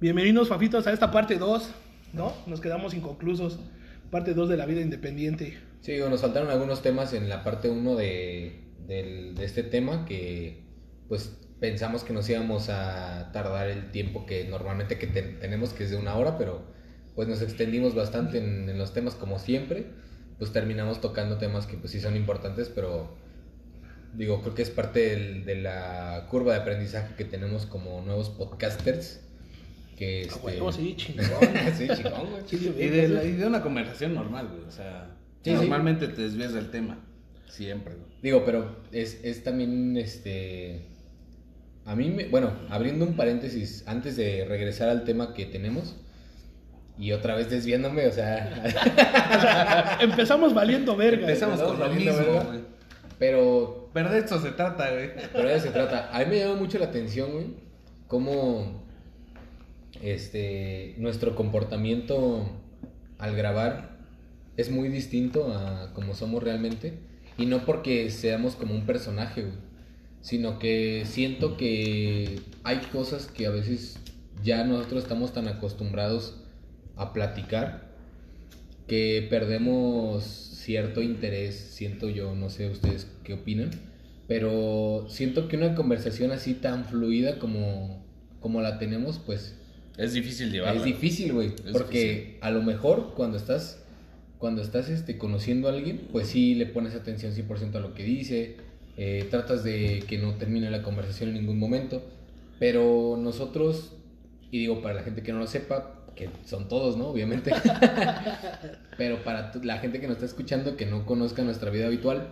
Bienvenidos, Fafitos, a esta parte 2, ¿no? Nos quedamos inconclusos. Parte 2 de la vida independiente. Sí, digo, nos faltaron algunos temas en la parte 1 de, del- de este tema que pues pensamos que nos íbamos a tardar el tiempo que normalmente que ten- tenemos, que es de una hora, pero pues nos extendimos bastante en, en los temas como siempre. Pues terminamos tocando temas que pues sí son importantes, pero digo, creo que es parte del- de la curva de aprendizaje que tenemos como nuevos podcasters. Que este... huevo, sí, chingón. sí, chingón, güey. Sí, Y de, la- y de una conversación normal, güey. O sea, Sí, sí. normalmente te desvías del tema. Siempre, güey. Digo, pero es, es también este. A mí, me, bueno, abriendo un paréntesis antes de regresar al tema que tenemos y otra vez desviándome, o sea, empezamos valiendo verga. Empezamos con lo valiendo mismo, verga. güey. pero, Pero de esto se trata, güey. pero de eso se trata. A mí me llama mucho la atención, güey, cómo este, nuestro comportamiento al grabar es muy distinto a como somos realmente. Y no porque seamos como un personaje, sino que siento que hay cosas que a veces ya nosotros estamos tan acostumbrados a platicar que perdemos cierto interés, siento yo, no sé ustedes qué opinan, pero siento que una conversación así tan fluida como, como la tenemos, pues Es difícil llevarla. es difícil, güey. Porque difícil. a lo mejor cuando estás, cuando estás este, conociendo a alguien, pues sí le pones atención 100% a lo que dice, eh, tratas de que no termine la conversación en ningún momento. Pero nosotros, y digo para la gente que no lo sepa, que son todos, ¿no? Obviamente. Pero para la gente que nos está escuchando, que no conozca nuestra vida habitual,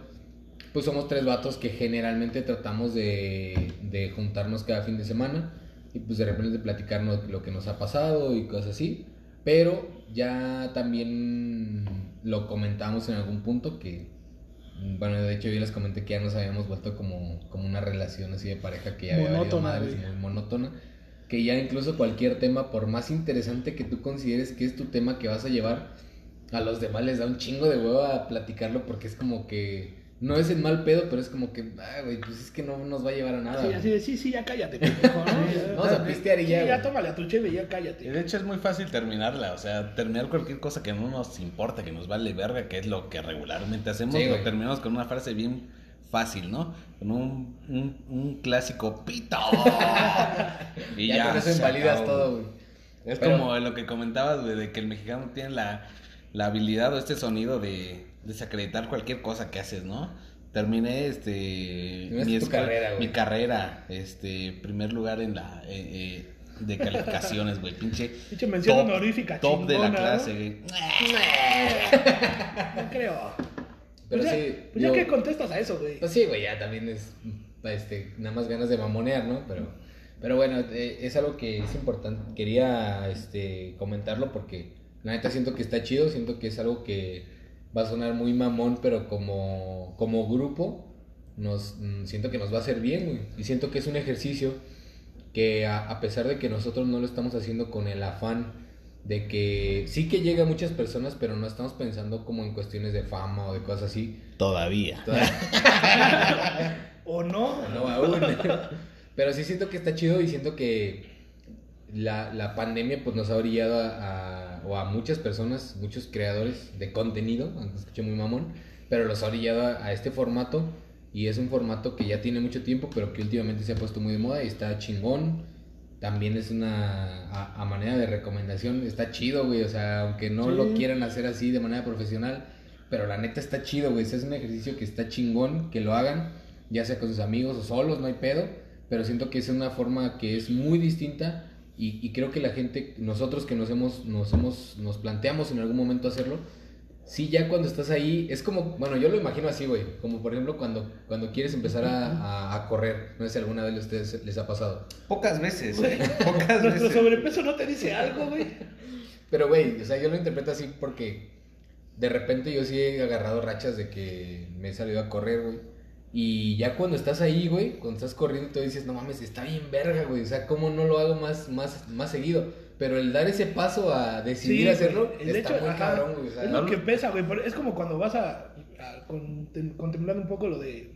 pues somos tres vatos que generalmente tratamos de, de juntarnos cada fin de semana y pues de repente platicarnos lo que nos ha pasado y cosas así. Pero ya también lo comentamos en algún punto que, bueno, de hecho yo les comenté que ya nos habíamos vuelto como, como una relación así de pareja que ya había valido Monótona, madres, güey. muy monótona. Que ya incluso cualquier tema, por más interesante que tú consideres que es tu tema que vas a llevar, a los demás les da un chingo de huevo a platicarlo porque es como que no es el mal pedo, pero es como que, ah, güey, pues es que no nos va a llevar a nada. Sí, güey. así de, sí, sí, ya cállate, pendejo, ¿no? Ya- Vamos a pistear y Sí, ya, ya tómale a tu cheve y ya Y cállate. de hecho es muy fácil terminarla, o sea, terminar cualquier cosa que no nos importa, que nos vale verga, que es lo que regularmente hacemos, Sí, lo terminamos con una frase bien fácil, ¿no? Con un, un, un clásico pito. y ya, ya. con eso invalidas todo, güey. güey. Es Pero- como lo que comentabas, güey, de que el mexicano tiene la, la habilidad o este sonido de desacreditar cualquier cosa que haces, ¿no? Terminé este tu escuela- carrera, güey. mi carrera, este primer lugar en la eh, eh, de calificaciones, güey, pinche Pinche mención top, honorífica top de la ¿no? clase, güey. No creo. Pero pues ya, sí, pues ya que contestas a eso, güey. Pues sí, güey, ya también es este, nada más ganas de mamonear, ¿no? Pero, pero bueno, eh, es algo que es importante. Quería este, comentarlo porque la neta siento que está chido, siento que es algo que va a sonar muy mamón, pero como, como grupo nos, mm, siento que nos va a hacer bien, güey. Y siento que es un ejercicio que a, a pesar de que nosotros no lo estamos haciendo con el afán de que sí que llega a muchas personas, pero no estamos pensando como en cuestiones de fama o de cosas así. Todavía. ¿O no? No aún. Pero sí siento que está chido y siento que la, la pandemia pues nos ha orillado a, a- o a muchas personas, muchos creadores de contenido, aunque escuché muy mamón, pero los ha orillado a, a este formato y es un formato que ya tiene mucho tiempo, pero que últimamente se ha puesto muy de moda y está chingón. También es una, a, a manera de recomendación, está chido, güey, o sea, aunque no Sí. lo quieran hacer así de manera profesional, pero la neta está chido, güey, ese es un ejercicio que está chingón, que lo hagan, ya sea con sus amigos o solos, no hay pedo, pero siento que es una forma que es muy distinta y, y creo que la gente, nosotros que nos hemos, nos hemos, nos planteamos en algún momento hacerlo, sí ya cuando estás ahí, es como, bueno, yo lo imagino así, güey, como por ejemplo cuando, cuando quieres empezar a, a- a correr, no sé si alguna vez a ustedes les ha pasado, Pocas veces, güey. Pocas Nuestro veces. sobrepeso no te dice algo, güey. pero güey, o sea, yo lo interpreto así porque de repente yo sí he agarrado rachas de que me he salido a correr, güey. Y ya cuando estás ahí, güey, cuando estás corriendo, tú dices, no mames, está bien verga, güey. O sea, ¿cómo no lo hago más, más, más seguido? Pero el dar ese paso a decidir Sí, hacerlo. El está hecho, muy ajá, cabrón, güey. O sea, es lo que pesa, güey. Es como cuando vas a, a contem- contemplar un poco lo de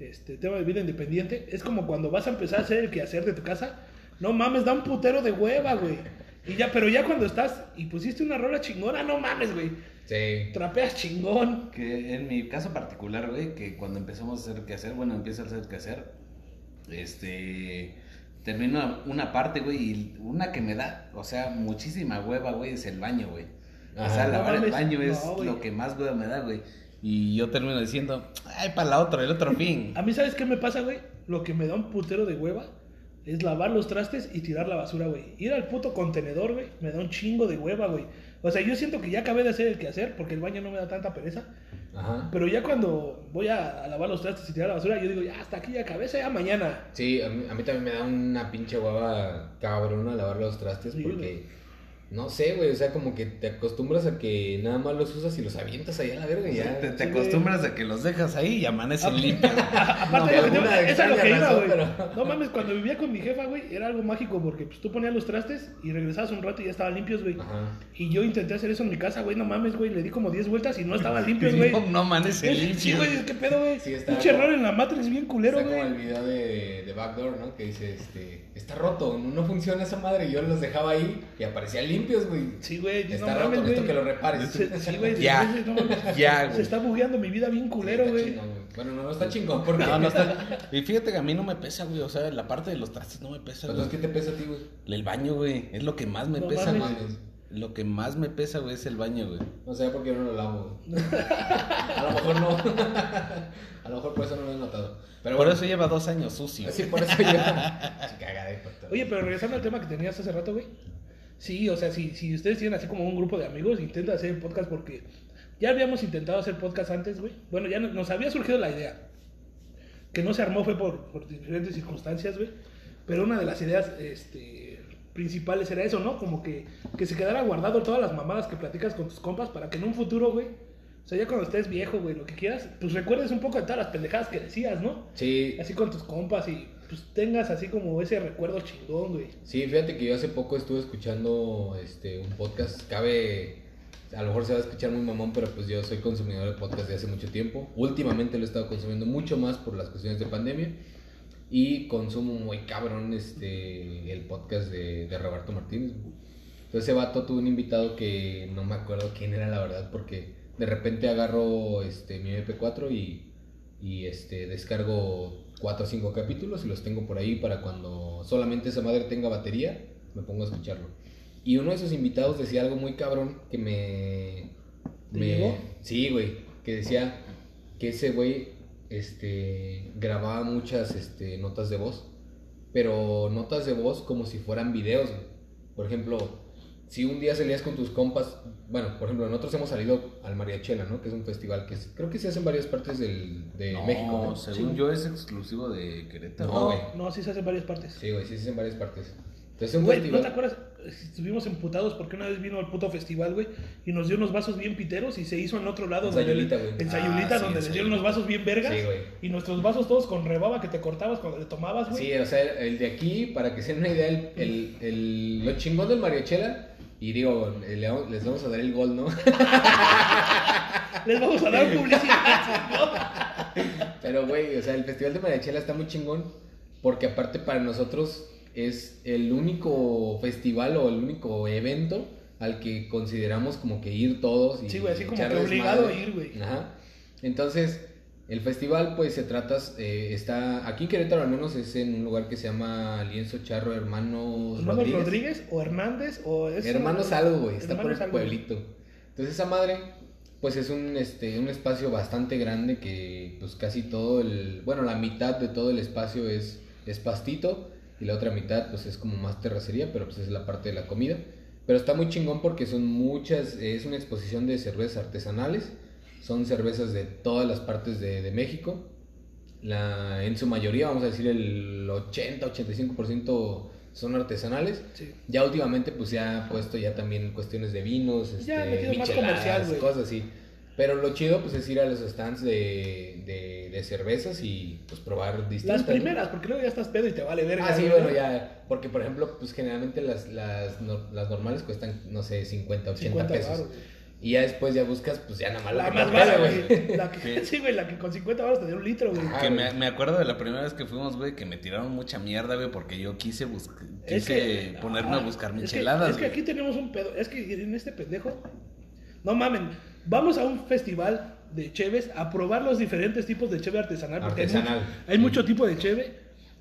este tema de vida independiente. Es como cuando vas a empezar a hacer el quehacer de tu casa. No mames, da un putero de hueva, güey. Y ya, pero ya cuando estás y pusiste una rola chingona, no mames, güey. Sí. Trapeas chingón. Que en mi caso particular, güey, que cuando empezamos a hacer qué hacer, bueno, empiezo a hacer qué hacer, este, termino una parte, güey, y una que me da, o sea, muchísima hueva, güey, es el baño, güey. O sea, No lavar el baño es no, lo que más hueva me da, güey. Y yo termino diciendo, ay, para la otra, el otro fin. A mí, ¿sabes qué me pasa, güey? Lo que me da un putero de hueva es lavar los trastes y tirar la basura, güey. Ir al puto contenedor, güey, me da un chingo de hueva, güey. O sea, yo siento que ya acabé de hacer el quehacer porque el baño no me da tanta pereza. Ajá. Pero ya cuando voy a, a lavar los trastes y tirar la basura, yo digo, ya hasta aquí ya acabé, ya mañana. Sí, a mí, a mí también me da una pinche hueva cabrona lavar los trastes Sí, porque, no sé, güey, o sea, como que te acostumbras a que nada más los usas y los avientas ahí a la verga y ya. te, te sí, acostumbras a que los dejas ahí y amanecen limpios. Aparte, No, de- por alguna esa es lo que iba, güey. pero- No mames, cuando vivía con mi jefa, güey, era algo mágico porque pues, tú ponías los trastes y regresabas un rato y ya estaban limpios, güey. Ajá. Y yo intenté hacer eso en mi casa, güey, no mames, güey, le di como 10 vueltas y no estaban limpios, güey. no, no amanecen Sí, limpios. güey, qué pedo, güey. Sí, está Pinche como- error en la Matrix bien culero, Está como el güey. video de, de Backdoor, ¿no? Que dice, este, está roto, no, no funciona esa madre. Y yo los dejaba ahí y aparecían limpios, güey. Sí, güey, Está no roto, mames, necesito güey. que lo repares. Se- Sí, güey, Ya. no. Ya, güey. Se está bugueando mi vida bien culero, Sí, güey. chingón, güey. Bueno, no, no está chingón porque... No, no está. Y fíjate que a mí no me pesa, güey. O sea, la parte de los trastes no me pesa, güey. Entonces, ¿qué te pesa a ti, güey? El baño, güey. Es lo que más me No pesa, mames. güey. Lo que más me pesa, güey, es el baño, güey. No sé por qué no lo lavo. güey. A lo mejor no. A lo mejor por eso no lo he notado. Pero Por bueno, eso lleva dos años sucio. Sí, por eso pata. Oye, pero regresando al tema que tenías hace rato, güey. Sí, o sea, si, si ustedes tienen así como un grupo de amigos, intenten hacer el podcast porque ya habíamos intentado hacer podcast antes, güey. Bueno, ya nos- nos había surgido la idea. Que no se armó fue por, por diferentes circunstancias, güey. Pero una de las ideas este, principales era eso, ¿no? Como que, que se quedara guardado todas las mamadas que platicas con tus compas para que en un futuro, güey, o sea, ya cuando estés viejo, güey, lo que quieras, pues recuerdes un poco de todas las pendejadas que decías, ¿no? Sí, Así con tus compas y pues tengas así como ese recuerdo chingón, güey. sí, fíjate que yo hace poco estuve escuchando este un podcast. Cabe. A lo mejor se va a escuchar muy mamón, pero pues yo soy consumidor de podcast de hace mucho tiempo. Últimamente lo he estado consumiendo mucho más por las cuestiones de pandemia. Y consumo muy cabrón este el podcast de, de Roberto Martínez. Entonces ese vato tuvo un invitado que no me acuerdo quién era la verdad, porque de repente agarro este mi MP4 y, y este descargo 4 o 5 capítulos y los tengo por ahí para cuando solamente esa madre tenga batería, me pongo a escucharlo. Y uno de esos invitados decía algo muy cabrón que me... ¿Te me llegó? sí, güey, que decía que ese güey este, grababa muchas este, notas de voz, pero notas de voz como si fueran videos. güey. Por ejemplo, si un día salías con tus compas, bueno, por ejemplo, nosotros hemos salido al Mariachela, ¿no? Que es un festival que es- creo que se hace en varias partes del, de no, México. ¿no? según Sí. yo es exclusivo de Querétaro. No, güey. no, sí se hace en varias partes. Sí, güey, sí se hace en varias partes. Entonces, es un Güey, ¿no te acuerdas? Estuvimos emputados porque una vez vino al puto festival, güey, y nos dio unos vasos bien piteros y se hizo en otro lado. En Sayulita, güey. En Sayulita, Ah, sí, donde en les dieron unos Sayulita. vasos bien vergas. Sí, güey. Y nuestros vasos todos con rebaba que te cortabas cuando le tomabas, güey. Sí, o sea, el de aquí, para que se den una idea, el, el, el- lo chingón del Mariachela, y digo, les vamos a dar el gol, ¿no? Les vamos a dar publicidad. Pero, güey, o sea, el Festival de Mariachela está muy chingón, porque aparte para nosotros es el único festival o el único evento al que consideramos como que ir todos. Y Sí, güey, así como que obligado a ir, güey. Ajá. Entonces, el festival, pues se trata, eh, está, aquí en Querétaro al menos es en un lugar que se llama Lienzo Charro Hermanos Hermanos Rodríguez. Rodríguez. o Hernández o es Hermanos algo, güey, está por el algo. pueblito. Entonces esa madre, pues es un, este, un espacio bastante grande que pues casi todo el, bueno, la mitad de todo el espacio es, es pastito y la otra mitad pues es como más terracería, pero pues es la parte de la comida. Pero está muy chingón porque son muchas, es una exposición de cervezas artesanales, son cervezas de todas las partes de, de México. La, en su mayoría, vamos a decir el 80-85% son artesanales. Sí. Ya últimamente pues se ha puesto ya también cuestiones de vinos, Ya, este, más micheladas, comercial, güey. cosas así. Pero lo chido pues es ir a los stands de, de, de cervezas y pues probar distintas. Las ¿no? primeras, porque luego ya estás pedo y te vale verga. Ah, sí, bueno, ya. Porque por ejemplo, pues generalmente las, las, no- las normales cuestan, no sé, 50, 80 50 pesos. baros. Y ya después ya buscas, pues ya nada más La que más pega, güey. La que, Sí. sí, güey, la que con 50 baros te dio un litro, güey. Ah, que me, me acuerdo de la primera vez que fuimos, güey, que me tiraron mucha mierda, güey, porque yo quise buscar, Es quise que- ponerme a ah, buscar es que- micheladas, Es que aquí tenemos un pedo. Es que en este pendejo. No mamen. Vamos a un festival de cheves a probar los diferentes tipos de cheve artesanal. Porque hay Artesanal. mucho- Hay, mucho tipo de cheve.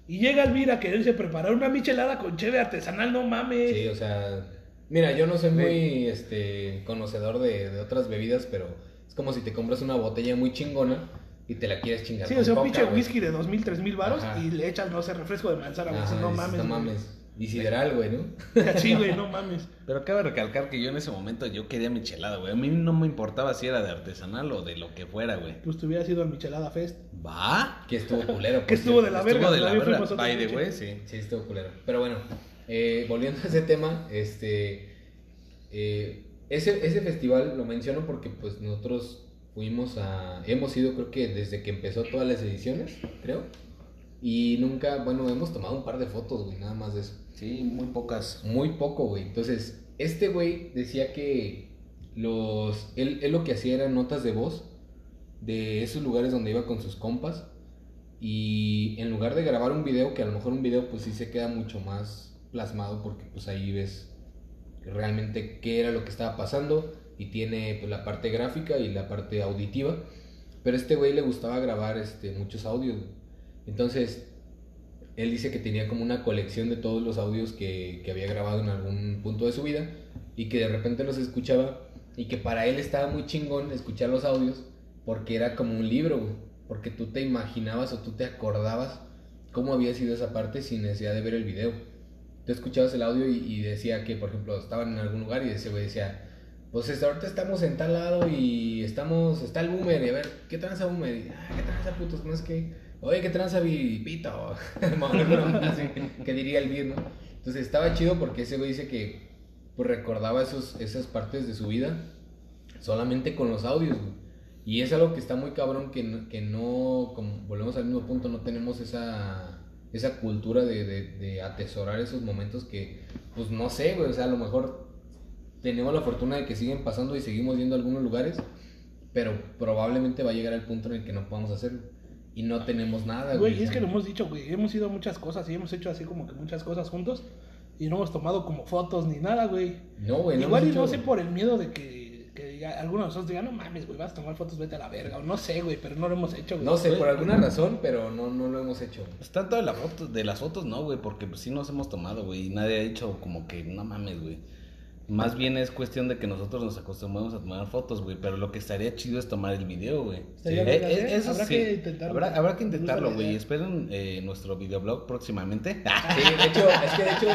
Y llega Elvira a quererse preparar una michelada con cheve artesanal. No mames. Sí, o sea, mira, yo no soy muy este conocedor de, de otras bebidas, pero es como si te compras una botella muy chingona y te la quieres chingar. Sí, o sea, un pinche whisky de 2000, 3000 baros Ajá. y le echas, no sé, refresco de manzana. Ajá, no mames. No mames. Y sideral, güey, ¿no? Sí, güey, no mames. Pero cabe recalcar que yo en ese momento yo quería michelada, güey. A mí no me importaba si era de artesanal o de lo que fuera, güey. Pues te hubieras ido al Michelada Fest. ¿Va? Que estuvo culero. Que estuvo de la Estuvo verga. de la verga. By the way, sí. Sí, estuvo culero. Pero bueno, eh, volviendo a ese tema, este, eh, ese, ese festival lo menciono porque pues nosotros fuimos a, hemos ido creo que desde que empezó todas las ediciones, creo, y nunca, bueno, hemos tomado un par de fotos, güey, nada más de eso. Sí, muy pocas. Muy poco, güey. Entonces, este güey decía que los, él, él lo que hacía era notas de voz de esos lugares donde iba con sus compas. Y en lugar de grabar un video, que a lo mejor un video pues sí se queda mucho más plasmado porque pues ahí ves realmente qué era lo que estaba pasando y tiene pues la parte gráfica y la parte auditiva. Pero a este güey le gustaba grabar este, muchos audios. Entonces, él dice que tenía como una colección de todos los audios que, había grabado en algún punto de su vida y que de repente los escuchaba y que para él estaba muy chingón escuchar los audios porque era como un libro. Porque tú te imaginabas o tú te acordabas cómo había sido esa parte sin necesidad de ver el video. Tú escuchabas el audio y, y decía que, por ejemplo, estaban en algún lugar y ese güey decía, pues este, ahorita estamos en tal lado y estamos, está el boomer y a ver, ¿qué tranza boomer? Y, ah, ¿qué tranza putos? No es que, oye, ¿qué tranza pito? así que diría el bien, ¿no? Entonces estaba chido porque ese güey dice que pues recordaba esos, esas partes de su vida solamente con los audios, güey. Y es algo que está muy cabrón que no, que no como volvemos al mismo punto, no tenemos esa, esa cultura de, de, de atesorar esos momentos que, pues no sé, güey, o sea, a lo mejor tenemos la fortuna de que siguen pasando y seguimos yendo a algunos lugares, pero probablemente va a llegar el punto en el que no podamos hacerlo. Y no tenemos nada, güey. Güey, es que lo hemos dicho, güey. Hemos ido a muchas cosas y hemos hecho así como que muchas cosas juntos. Y no hemos tomado como fotos ni nada, güey. No, güey, no Igual y no sé por el miedo de que, que diga, algunos de nosotros digan, no mames, güey, vas a tomar fotos, vete a la verga. O no sé, güey, pero no lo hemos hecho, güey. No sé, Güey. por alguna razón, pero no, no lo hemos hecho. Pues tanto de, la foto, de las fotos, no, güey, porque pues, sí nos hemos tomado, güey, y nadie ha dicho como que no mames, güey. Más bien es cuestión de que nosotros nos acostumbramos a tomar fotos, güey, pero lo que estaría chido es tomar el video, güey. Estaría Eh, eh, eso Habrá sí. que intentarlo. Habrá, habrá que intentarlo, güey. Esperen eh, nuestro videoblog próximamente. Sí, de hecho, es que de hecho,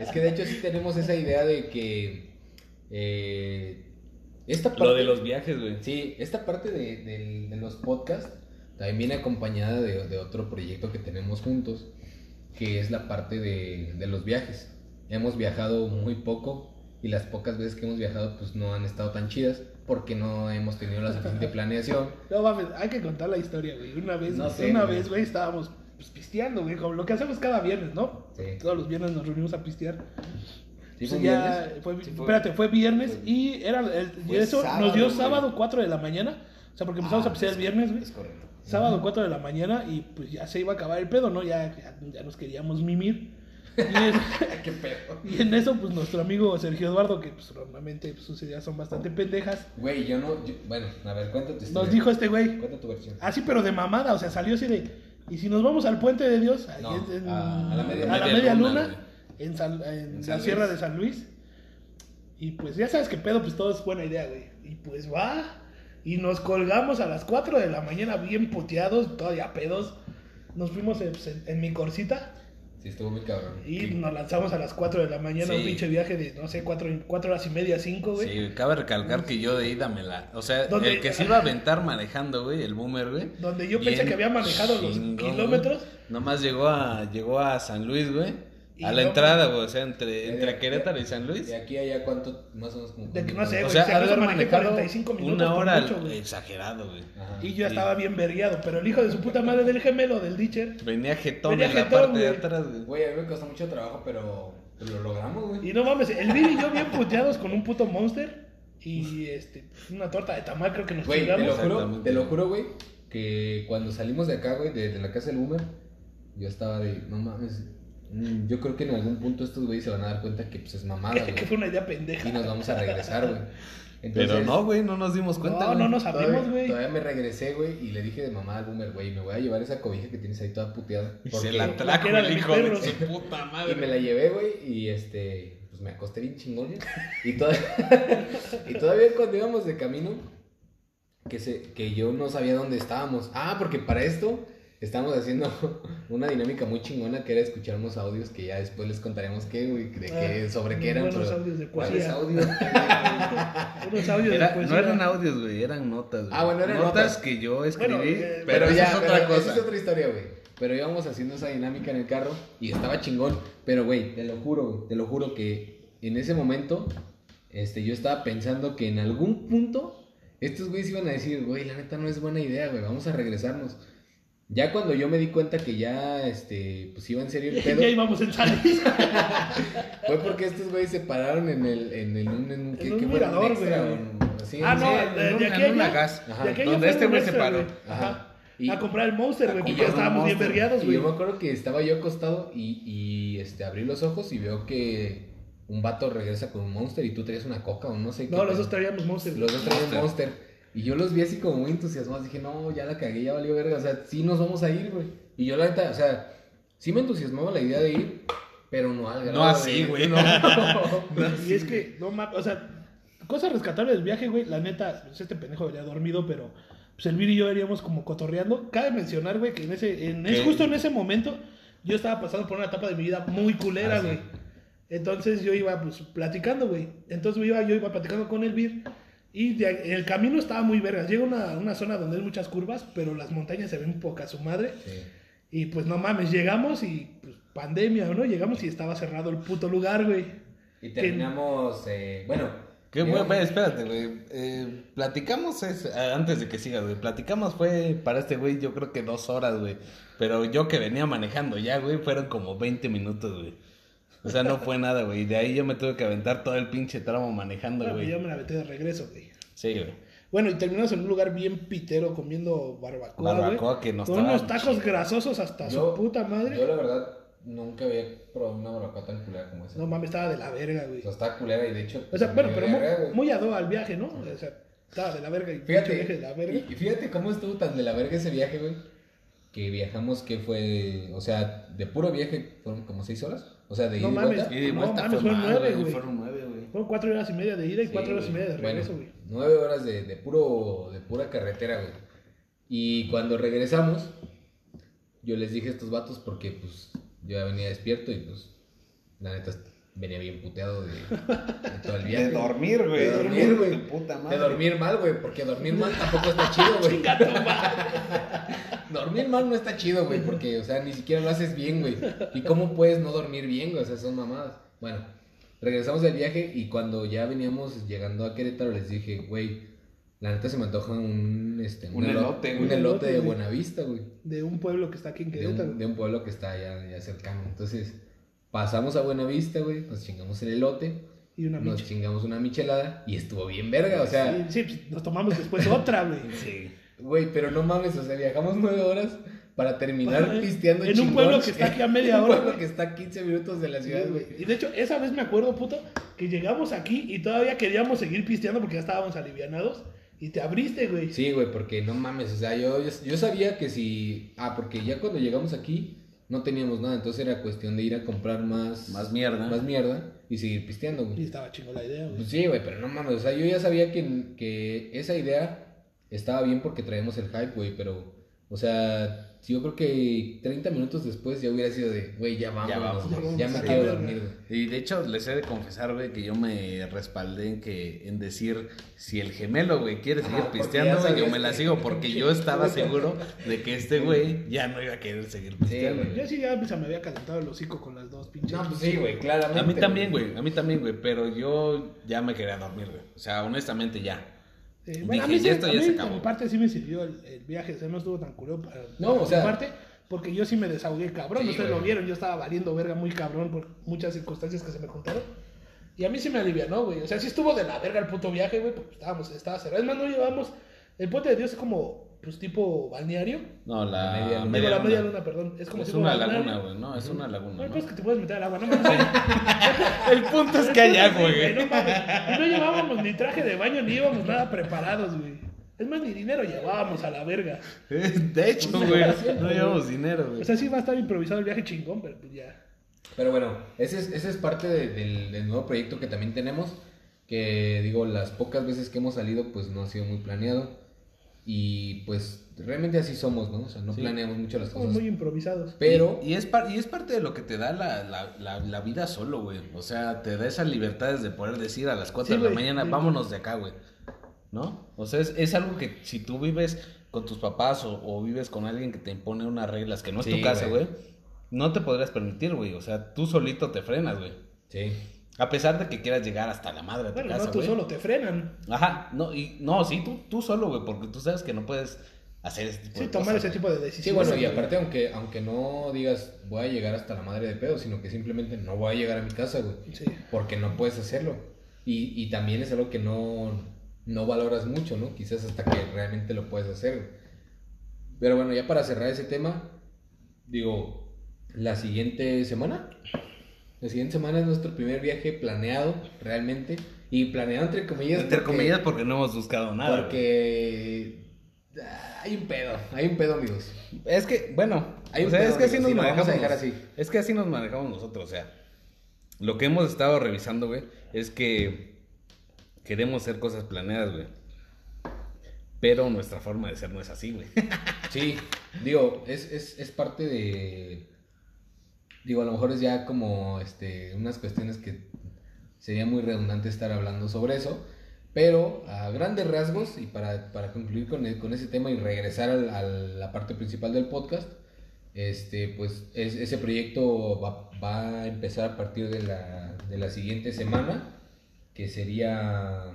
es que de hecho sí tenemos esa idea de que esta parte, Lo de los viajes, güey. sí, esta parte de, los podcasts también viene acompañada de, de otro proyecto que tenemos juntos, que es la parte de, de los viajes. Hemos viajado muy poco y las pocas veces que hemos viajado pues no han estado tan chidas porque no hemos tenido la suficiente planeación. No mames, hay que contar la historia, güey. Una vez, No sé, una güey. vez, güey, estábamos pues, pisteando, güey, como lo que hacemos cada viernes, ¿no? Sí. Todos los viernes nos reunimos a pistear. ¿Sí Pues fue ya viernes? fue- Sí fue. espérate, fue viernes Fue- y era el, y eso sábado, nos dio güey. sábado 4 de la mañana. O sea, porque empezamos Ah, a pistear el es- viernes, güey. Es correcto. Sábado 4 de la mañana y pues ya se iba a acabar el pedo, ¿no? Ya, ya, ya nos queríamos mimir. Y, es- Qué pedo. y en eso, pues nuestro amigo Sergio Eduardo, que pues normalmente pues, sus ideas son bastante pendejas, Güey, yo no. yo- bueno, a ver, cuéntate. nos historia. dijo este güey, Cuenta tu versión. así pero de mamada, o sea, salió así de, ¿y si nos vamos al puente de Dios? No, en- en- a- a la media- a la media media luna, en, San- en En la sierra de San Luis. Y pues ya sabes que pedo, pues todo es buena idea, güey. Y pues va. Y nos colgamos a las 4 de la mañana bien puteados, todavía pedos. Nos fuimos en, pues, en- en mi corsita Sí, estuvo muy cabrón. y nos lanzamos a las 4 de la mañana. Sí. Un pinche viaje de, no sé, 4, cuatro horas y media, 5, güey. Sí, cabe recalcar que yo de ida me la... O sea, ¿Dónde? el que se iba a aventar manejando, güey, el boomer, güey. Donde yo pensé que había manejado los chingón, kilómetros. güey. Nomás llegó a, llegó a San Luis, güey. Y A la entrada, güey, o sea, entre, De- entre Querétaro y San Luis. De aquí a allá, ¿cuánto más o menos? Como De que no sé, O güey, sea, de acaso haber manejé manejado 45 minutos una hora mucho, güey. exagerado, güey. Ajá. Y yo ya Sí. estaba bien vergueado, pero el hijo de su puta madre del gemelo, del Ditcher, Venía jetón Venía en la jetón, parte de güey. atrás, güey. Güey, a mí me costó mucho trabajo, pero lo logramos, güey. Y no mames, el Billy y yo bien puteados con un puto monster. y este, una torta de tamal creo que nos Güey, te lo juro, te lo juro, güey, que cuando salimos de acá, güey, de, de la casa del Boomer, yo estaba de, no mames, mm, yo creo que en algún punto estos güeyes se van a dar cuenta que pues es mamada, que fue una idea pendeja. Y nos vamos a regresar, güey. Pero no, güey, no nos dimos cuenta. No, güey. no nos abrimos, güey. todavía me regresé, güey, y le dije de mamá al Boomer, güey, me voy a llevar esa cobija que tienes ahí toda puteada. Y porque- se la trajo el hijo de su puta madre. Y me la llevé, güey, y este, pues me acosté bien chingón, güey. Y todavía, y todavía cuando íbamos de camino, que, se, que yo no sabía dónde estábamos. Ah, porque para esto estábamos haciendo una dinámica muy chingona que era escuchar unos audios que ya después les contaremos qué, güey, de qué, Ah, sobre qué eran. buenos pero- audios de ¿Cuáles poesía. audios? Unos audios Era- de poesía. no eran audios, güey, eran notas. güey. Ah, bueno, eran notas. notas. que yo escribí, Bueno, eh, pero, esa ya, es otra pero cosa. Esa es otra historia, güey. Pero íbamos haciendo esa dinámica en el carro y estaba chingón. Pero, güey, te lo juro, güey, te lo juro que en ese momento este, yo estaba pensando que en algún punto estos güeyes iban a decir, güey, la neta no es buena idea, güey, vamos a regresarnos. Ya cuando yo me di cuenta que ya, este, pues iba en serio el pedo, Ya íbamos en salir. fue porque estos güeyes se pararon en el, en el, un, en, ¿qué- En un qué mirador, extra, güey. Ah, no sé. de, en de aquí en allá. gas. De aquí a allá Donde este güey se paró. güey. Ajá. Y- A comprar el Monster, güey, porque estábamos bien vergueados, Y güey. yo me acuerdo que estaba yo acostado y, y este, abrí los ojos y veo que un vato regresa con un monster y tú traías una coca o no sé qué. No, los pedo. dos traíamos Monster. Los dos traían Monster. monster. Y yo los vi así como muy entusiasmados. Dije, no, ya la cagué, ya valió verga. O sea, sí nos vamos a ir, güey. Y yo la neta, o sea, sí me entusiasmaba la idea de ir, pero no al grado No así, de- güey. No. Y es que, no mames, o sea, cosa rescatable del viaje, güey, la neta, pues este pendejo venía dormido, pero pues el Vir y yo veníamos como cotorreando. Cabe mencionar, güey, que en ese, en, es justo en ese momento, yo estaba pasando por una etapa de mi vida muy culera, Ah, sí. güey. Entonces yo iba, pues, platicando, güey. Entonces yo iba, yo iba platicando con el Vir. Y de- el camino estaba muy vergas. Llega a una, una zona donde hay muchas curvas, pero las montañas se ven poca su madre. Sí. Y pues no mames, llegamos y pues pandemia, ¿no? Llegamos y estaba cerrado el puto lugar, güey. Y terminamos, eh, bueno. Qué bueno, espérate, güey. Eh, platicamos, es, eh, antes de que sigas, güey. Platicamos fue para este güey, yo creo que dos horas, güey. Pero yo que venía manejando ya, güey, fueron como 20 minutos, güey. O sea, no fue nada, güey. De ahí yo me tuve que aventar todo el pinche tramo manejando, Bueno, güey. yo me la metí de regreso, güey. Sí, güey. Bueno, y terminamos en un lugar bien pitero comiendo barbacoa. Barbacoa que nos Con estaba unos tacos grasosos hasta Yo- su puta madre. Yo la verdad nunca había probado una barbacoa tan culera como esa. No mames, estaba de la verga, güey. O sea, está culera y de hecho. O sea, bueno, pero muy, güey. muy al viaje, ¿no? O sea, estaba de la verga y Fíjate, viaje de la verga. y, y fíjate cómo estuvo tan de la verga ese viaje, güey. Que viajamos, que fue, o sea, de puro viaje fueron como seis horas. O sea, de No ida y mames. vuelta. Y de No vuelta mames, fue fueron más, nueve, güey. Fueron nueve, güey. Fueron cuatro horas y media de ida y Sí, cuatro horas y media de Bueno, regreso, güey. nueve horas de, de puro, de pura carretera, güey. Y cuando regresamos, yo les dije a estos vatos porque, pues, yo ya venía despierto y, pues, la neta, venía bien puteado de, de todo el viaje. De dormir, güey. De dormir, güey. De dormir mal, güey, porque dormir mal tampoco está chido, güey. Dormir mal no está chido, güey, porque, o sea, ni siquiera lo haces bien, güey. ¿Y cómo puedes no dormir bien, güey? O sea, son mamadas. Bueno, regresamos del viaje y cuando ya veníamos llegando a Querétaro les dije, güey, la neta se me antoja un, este, Un elo- elote, un güey. elote Elote, de güey. Buenavista, güey. De un pueblo que está aquí en De Querétaro. un, de un pueblo que está allá, ya cercano. Entonces, pasamos a Buenavista, güey, nos chingamos el elote, Y una nos chingamos una michelada y estuvo bien verga, o sea... Sí, sí, pues, nos tomamos después otra, güey. Sí. Güey, pero no mames, o sea, viajamos nueve horas para terminar Ajá, pisteando en un chingón. pueblo que está aquí a media En un hora, pueblo güey. que está a 15 minutos de la ciudad, güey. Y de hecho, esa vez me acuerdo, puto, que llegamos aquí y todavía queríamos seguir pisteando porque ya estábamos alivianados. Y te abriste, güey. Sí, güey, porque no mames, o sea, yo, yo, yo sabía que si... Ah, porque ya cuando llegamos aquí no teníamos nada, entonces era cuestión de ir a comprar más... Más mierda. Más mierda y seguir pisteando, Y güey. estaba chingo la idea, güey. Pues sí, güey, pero no mames, o sea, yo ya sabía que, que esa idea estaba bien porque traemos el hype, güey, pero, o sea, yo creo que 30 minutos después ya hubiera sido de, güey, ya vamos, Ya ya, vamos. Ya me quiero dormir. Y de hecho, les he de confesar, güey, que yo me respaldé en que en decir si el gemelo, güey, quiere seguir Ajá, pisteando, güey, yo me la sigo porque yo estaba seguro de que este güey ya no iba a querer seguir pisteando. güey. Yo sí ya pues, me había calentado el hocico con las dos pinches. No, pues sí, güey, claramente. A mí también, güey, a mí también, güey, pero yo ya me quería dormir, güey. O sea, honestamente ya. Eh, bueno, a mí, ya esto a ya mí, se acabó. parte sí me sirvió el, el viaje, o sea, no estuvo tan curioso para, No, o sea- parte, porque yo sí me desahogué cabrón, Sí, ustedes güey. lo vieron, yo estaba valiendo verga muy cabrón por muchas circunstancias que se me juntaron. Y a mí sí me alivianó, güey. O sea, sí estuvo de la verga el puto viaje, güey, porque estábamos, estaba cerrado. Es más, no llevamos. El puente de Dios es como, pues, tipo balneario. No, la media luna. Digo, la media luna, perdón. Es como Es tipo una balneario. laguna, güey, no, es una laguna. No, ¿no? pues que te puedes meter al agua, no mames. El punto es que hay agua, güey. No mames. Y no llevábamos ni traje de baño ni íbamos nada preparados, güey. Es más, ni dinero llevábamos a la verga. De hecho, güey, no llevamos dinero, güey. O sea, sí va a estar improvisado el viaje chingón, pero pues ya. Pero bueno, ese es, ese es parte de- del, del nuevo proyecto que también tenemos. Que digo, las pocas veces que hemos salido, pues no ha sido muy planeado. Y pues realmente así somos, ¿no? O sea, no Sí. planeamos mucho las Somos cosas. muy improvisados. Pero, Y, y es par- y es parte de lo que te da la, la, la, la vida solo, güey. O sea, te da esas libertades de poder decir a las 4 Sí, de la mañana, sí. vámonos de acá, güey. ¿No? O sea, es, es algo que si tú vives con tus papás o, o vives con alguien que te impone unas reglas que no es Sí, tu casa, güey. güey, no te podrías permitir, güey. O sea, tú solito te frenas, güey. sí. A pesar de que quieras llegar hasta la madre de tu Bueno, casa, no, tú güey. solo te frenan. Ajá, no, y, no, sí, tú, tú solo, güey, porque tú sabes que no puedes hacer ese tipo Sí, de tomar cosas, ese güey. tipo de Sí, decisiones. bueno, y aparte, aunque, aunque no digas voy a llegar hasta la madre de pedo, sino que simplemente no voy a llegar a mi casa, güey. Sí. Porque no puedes hacerlo. Y, y también es algo que no, no valoras mucho, ¿no? Quizás hasta que realmente lo puedes hacer. güey. Pero bueno, ya para cerrar ese tema, digo, la siguiente semana. La siguiente semana es nuestro primer viaje planeado, realmente. Y planeado entre comillas. Entre porque- comillas porque no hemos buscado nada. Porque ah, hay un pedo, hay un pedo, amigos. Es que, bueno, Hay o un sea, pedo, es que así amigos, nos vamos manejamos. a dejar nos- así. Es que así nos manejamos nosotros, o sea, lo que hemos estado revisando, güey, es que queremos hacer cosas planeadas, güey. Pero nuestra forma de ser no es así, güey. Sí, digo, es, es, es parte de. Digo, a lo mejor es ya como este, unas cuestiones que sería muy redundante estar hablando sobre eso. Pero a grandes rasgos, y para, para concluir con, con ese tema y regresar al- a la parte principal del podcast, este, pues es- ese proyecto va, va a empezar a partir de la, de la siguiente semana, que sería...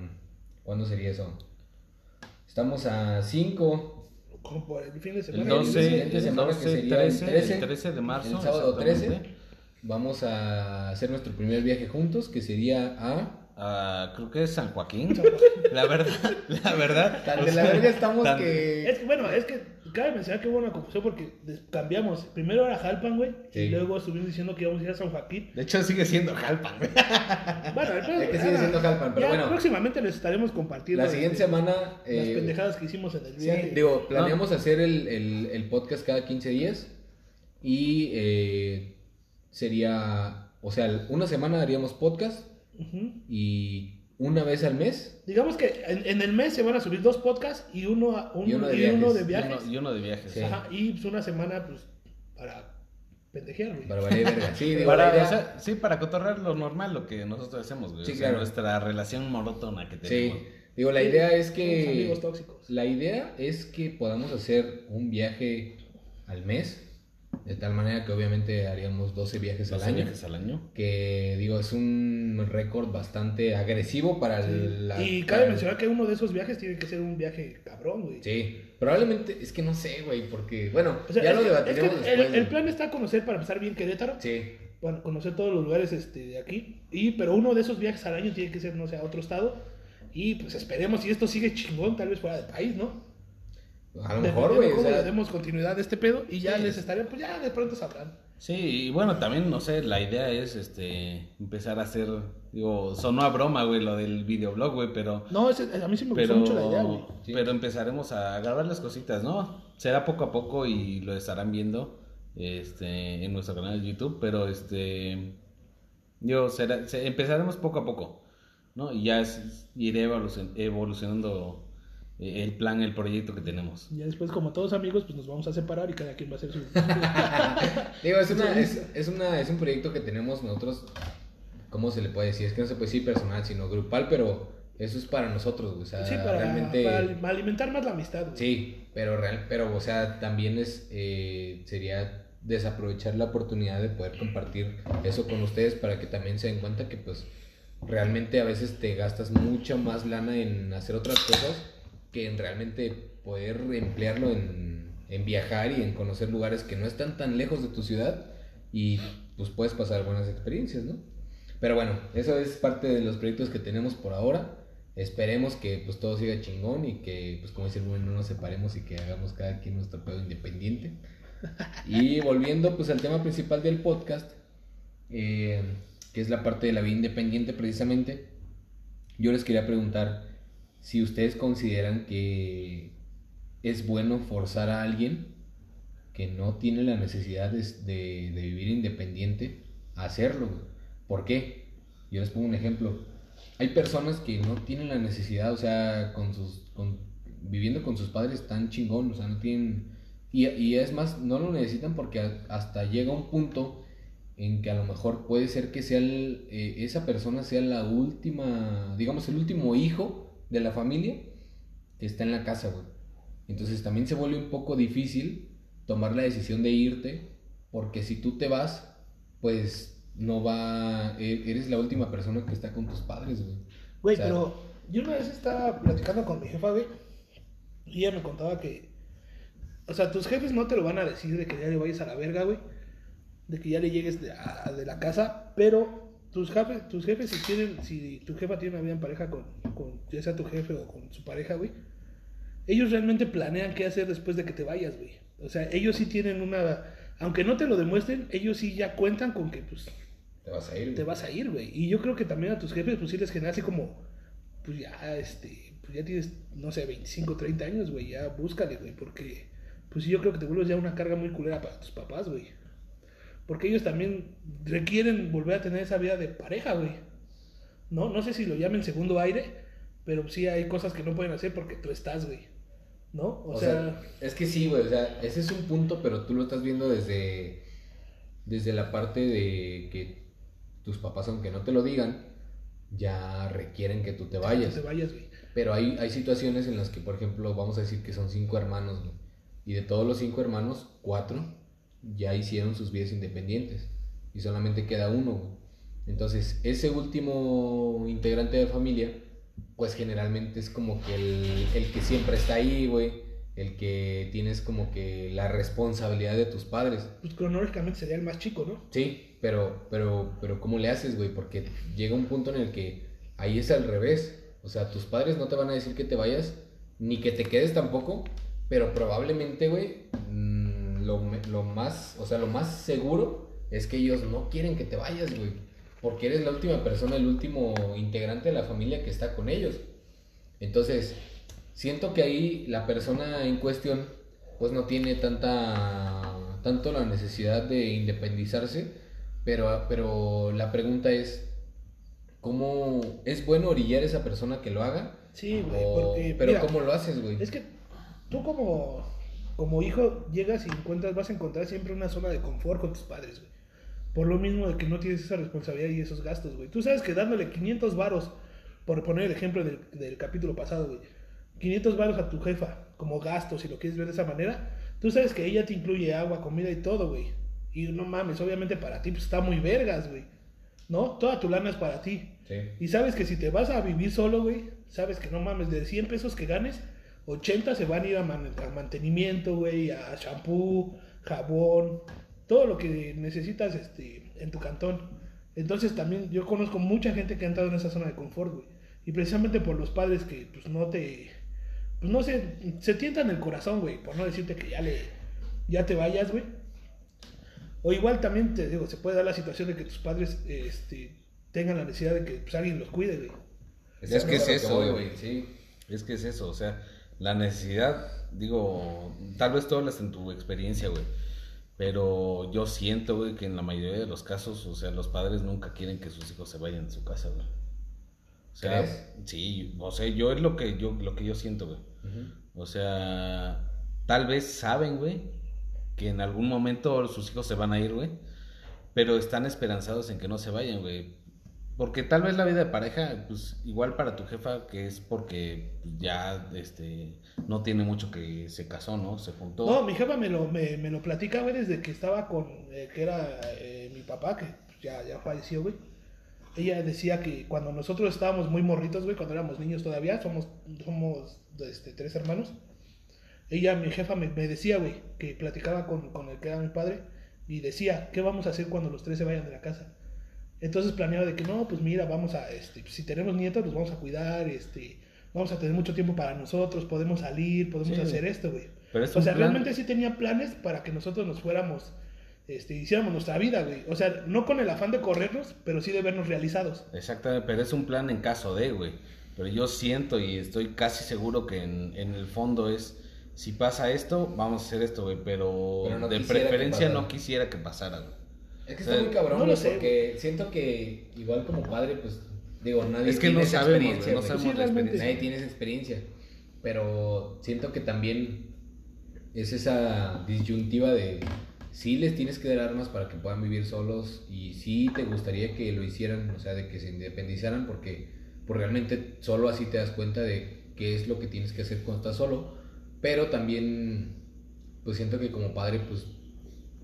¿Cuándo sería eso? Estamos a 5, Como por el fin de El semana. 12, siguiente el semana, que 12, sería 13, el 13, el 13 de marzo. el sábado 13, exactamente. vamos a hacer nuestro primer viaje juntos, que sería a... Ah, creo que es San Joaquín. La verdad, la verdad. Tan de la verga estamos tan- que... Es que, bueno, es que cabe mencionar que hubo una confusión porque cambiamos. Primero era Jalpan, güey. Sí. Y luego estuvimos diciendo que íbamos a ir a San Joaquín. De hecho, sigue siendo Jalpan, güey. Bueno, el pedo- Es que sigue siendo Jalpan, pero ya bueno. Próximamente les estaremos compartiendo. La siguiente este, semana... Las eh, pendejadas que hicimos en el Sí, viaje. digo, planeamos hacer el, el- el podcast cada 15 días y eh, sería, o sea, una semana haríamos podcast Y una vez al mes. Digamos que en, en el mes se van a subir dos podcasts y uno, a- un- Y uno de y uno viajes. Y uno, y uno de viajes. Sí. Ajá, y pues una semana, pues, para pendejear, güey. Para valer verga. Sí, digo, Para, idea- o sea, sí, para cotorrear lo normal, lo que nosotros hacemos, güey. Sí, o sea, claro. nuestra relación monótona que sí, tenemos. digo, la idea es que... amigos tóxicos. La idea es que podamos hacer un viaje al mes, de tal manera que obviamente haríamos 12 viajes al 12 año. viajes al año. Que digo, es un récord bastante agresivo para el- la... y cabe mencionar que uno de esos viajes tiene que ser un viaje cabrón, güey. Sí, probablemente, es que no sé, güey, porque, bueno, O sea, ya es lo debatiremos es que después. el, plan está conocer para empezar bien Querétaro. Sí, Bueno, conocer todos los lugares este, de aquí. Y, pero uno de esos viajes al año tiene que ser, no sé, a otro estado. Y pues esperemos, si esto sigue chingón, tal vez fuera del país, ¿no? A lo mejor, güey, o sea, le demos continuidad a este pedo y ya Sí. les estaré, pues ya de pronto sabrán. Sí, y bueno, también, no sé, la idea es este empezar a hacer, digo, sonó a broma, güey, lo del videoblog, güey, pero... No, ese- a mí sí me gustó Pero, mucho la idea, güey. Sí. pero empezaremos a grabar las cositas, ¿no? Será poco a poco y lo estarán viendo este, en nuestro canal de YouTube, pero este, yo será, se- empezaremos poco a poco, ¿no? Y ya es- iré evolucion- evolucionando el plan, el proyecto que tenemos. Y ya después, como todos amigos, pues nos vamos a separar y cada quien va a hacer su... digo, es, una, es, es, una, es un proyecto que tenemos nosotros, ¿cómo se le puede decir? Es que no se puede decir personal, sino grupal, pero eso es para nosotros, güey, o sea, sí, para, realmente... para alimentar más la amistad, güey. Sí, pero real, pero o sea, también es eh, sería desaprovechar la oportunidad de poder compartir eso con ustedes para que también se den cuenta que pues realmente a veces te gastas mucha más lana en hacer otras cosas que en realmente poder emplearlo en, en viajar y en conocer lugares que no están tan lejos de tu ciudad y pues puedes pasar buenas experiencias, ¿no? Pero bueno, eso es parte de los proyectos que tenemos por ahora. Esperemos que pues todo siga chingón y que, pues como dice el bueno, no nos separemos y que hagamos cada quien nuestro pedo independiente. Y volviendo pues al tema principal del podcast, eh, que es la parte de la vida independiente precisamente, yo les quería preguntar si ustedes consideran que es bueno forzar a alguien que no tiene la necesidad de, de- vivir independiente a hacerlo. ¿Por qué? Yo les pongo un ejemplo. Hay personas que no tienen la necesidad, o sea, con sus, con- viviendo con sus padres tan chingón, o sea, no tienen... Y, y es más, no lo necesitan porque hasta llega un punto en que a lo mejor puede ser que sea el- eh, esa persona sea la última, digamos, el último hijo de la familia que está en la casa, güey. Entonces también se vuelve un poco difícil tomar la decisión de irte, porque si tú te vas, pues no va, e- eres la última persona que está con tus padres, güey. Güey, O sea, pero yo una vez estaba platicando con mi jefa, güey, y ella me contaba que, o sea, tus jefes no te lo van a decir de que ya le vayas a la verga, güey, de que ya le llegues de, a- de la casa, pero tus jefes, tus jefes si quieren, si tu jefa tiene una vida en pareja con, con ya sea tu jefe o con su pareja, güey, ellos realmente planean qué hacer después de que te vayas, güey. O sea, ellos sí tienen una, aunque no te lo demuestren, ellos sí ya cuentan con que, pues, Te vas a ir, güey. te vas a ir, güey. Y yo creo que también a tus jefes, pues sí les genera así como, pues ya, este, pues ya tienes, no sé, 25, 30 años, güey, ya búscale, güey, porque, pues sí, yo creo que te vuelves ya una carga muy culera para tus papás, güey. Porque ellos también requieren volver a tener esa vida de pareja, güey. No, no sé si lo llamen segundo aire, pero sí hay cosas que no pueden hacer porque tú estás, güey. ¿No? O, O, sea, sea, es que sí, güey, o sea, ese es un punto, pero tú lo estás viendo desde, desde la parte de que tus papás, aunque no te lo digan, ya requieren que tú te que vayas. te vayas, güey. Pero hay, hay situaciones en las que, por ejemplo, vamos a decir que son cinco hermanos, güey, y de todos los cinco hermanos, cuatro ya hicieron sus vidas independientes, y solamente queda uno. Entonces, ese último integrante de la familia, pues generalmente es como que el, el que siempre está ahí, güey, el que tienes como que la responsabilidad de tus padres. Pues cronológicamente sería el más chico, ¿no? Sí, pero, pero, pero ¿cómo le haces, güey? Porque llega un punto en el que ahí es al revés. O sea, tus padres no te van a decir que te vayas, ni que te quedes tampoco, pero probablemente, güey, lo, lo más, o sea, lo más seguro es que ellos no quieren que te vayas, güey. Porque eres la última persona, el último integrante de la familia que está con ellos. Entonces, siento que ahí la persona en cuestión, pues no tiene tanta, tanto la necesidad de independizarse, pero, pero la pregunta es, ¿cómo es bueno orillar a esa persona que lo haga? Sí, güey, porque, pero mira, ¿cómo lo haces, güey? Es que tú como, como hijo llegas y encuentras, vas a encontrar siempre una zona de confort con tus padres, güey. Por lo mismo de que no tienes esa responsabilidad y esos gastos, güey. Tú sabes que dándole 500 varos, por poner el ejemplo del, del capítulo pasado, güey. 500 varos a tu jefa como gasto, si lo quieres ver de esa manera. Tú sabes que ella te incluye agua, comida y todo, güey. Y no mames, obviamente para ti pues, está muy vergas, güey. ¿No? Toda tu lana es para ti. Sí. Y sabes que si te vas a vivir solo, güey, sabes que no mames, de 100 pesos que ganes, 80 se van a ir a, man- a mantenimiento, güey, a shampoo, jabón, todo lo que necesitas este, en tu cantón. Entonces también yo conozco mucha gente que ha entrado en esa zona de confort, güey. Y precisamente por los padres que pues no te... Pues no se, se tientan el corazón, güey, por no decirte que ya le... Ya te vayas, güey. O igual también te digo, se puede dar la situación de que tus padres este, tengan la necesidad de que pues, alguien los cuide, güey. Es que es eso, güey. Sí. Es que es eso, o sea, la necesidad, digo, tal vez tú hablas en tu experiencia, güey, pero yo siento, güey, que en la mayoría de los casos, o sea, los padres nunca quieren que sus hijos se vayan de su casa, güey. O sea, ¿Crees? sí, o sea, yo es lo que yo, lo que yo siento, güey. O sea, tal vez saben, güey, que en algún momento sus hijos se van a ir, güey, pero están esperanzados en que no se vayan, güey. Porque tal vez la vida de pareja, pues igual para tu jefa, que es porque ya este no tiene mucho que se casó, ¿no? Se juntó. No, mi jefa me lo, me, me lo platica, güey, desde que estaba con, eh, que era eh, mi papá, que ya, ya falleció, güey. Ella decía que cuando nosotros estábamos muy morritos, güey, cuando éramos niños todavía, somos, somos este, tres hermanos. Ella, mi jefa, me, me decía, güey, que platicaba con, con el que era mi padre y decía, ¿qué vamos a hacer cuando los tres se vayan de la casa? Entonces planeaba de que no, pues mira, vamos a, este, si tenemos nietos, los vamos a cuidar, este, vamos a tener mucho tiempo para nosotros, podemos salir, podemos Sí. hacer esto, güey. Pero es O sea, plan- realmente sí tenía planes para que nosotros nos fuéramos, este, hiciéramos nuestra vida, güey. O sea, no con el afán de corrernos, pero sí de vernos realizados. Exactamente, pero es un plan en caso de, güey. Pero yo siento y estoy casi seguro que en, en el fondo es, si pasa esto, vamos a hacer esto, güey. Pero, Pero no de preferencia no quisiera que pasara, güey. Es que O sea, está muy cabrón, no lo sé, porque siento que igual como padre, pues, digo, nadie Es que tiene no esa sabemos, experiencia, no sabemos Sí, la experiencia. Nadie tiene esa experiencia. Pero siento que también es esa disyuntiva de sí les tienes que dar armas para que puedan vivir solos y sí te gustaría que lo hicieran, o sea, de que se independizaran porque pues, realmente solo así te das cuenta de qué es lo que tienes que hacer cuando estás solo. Pero también, pues siento que como padre, pues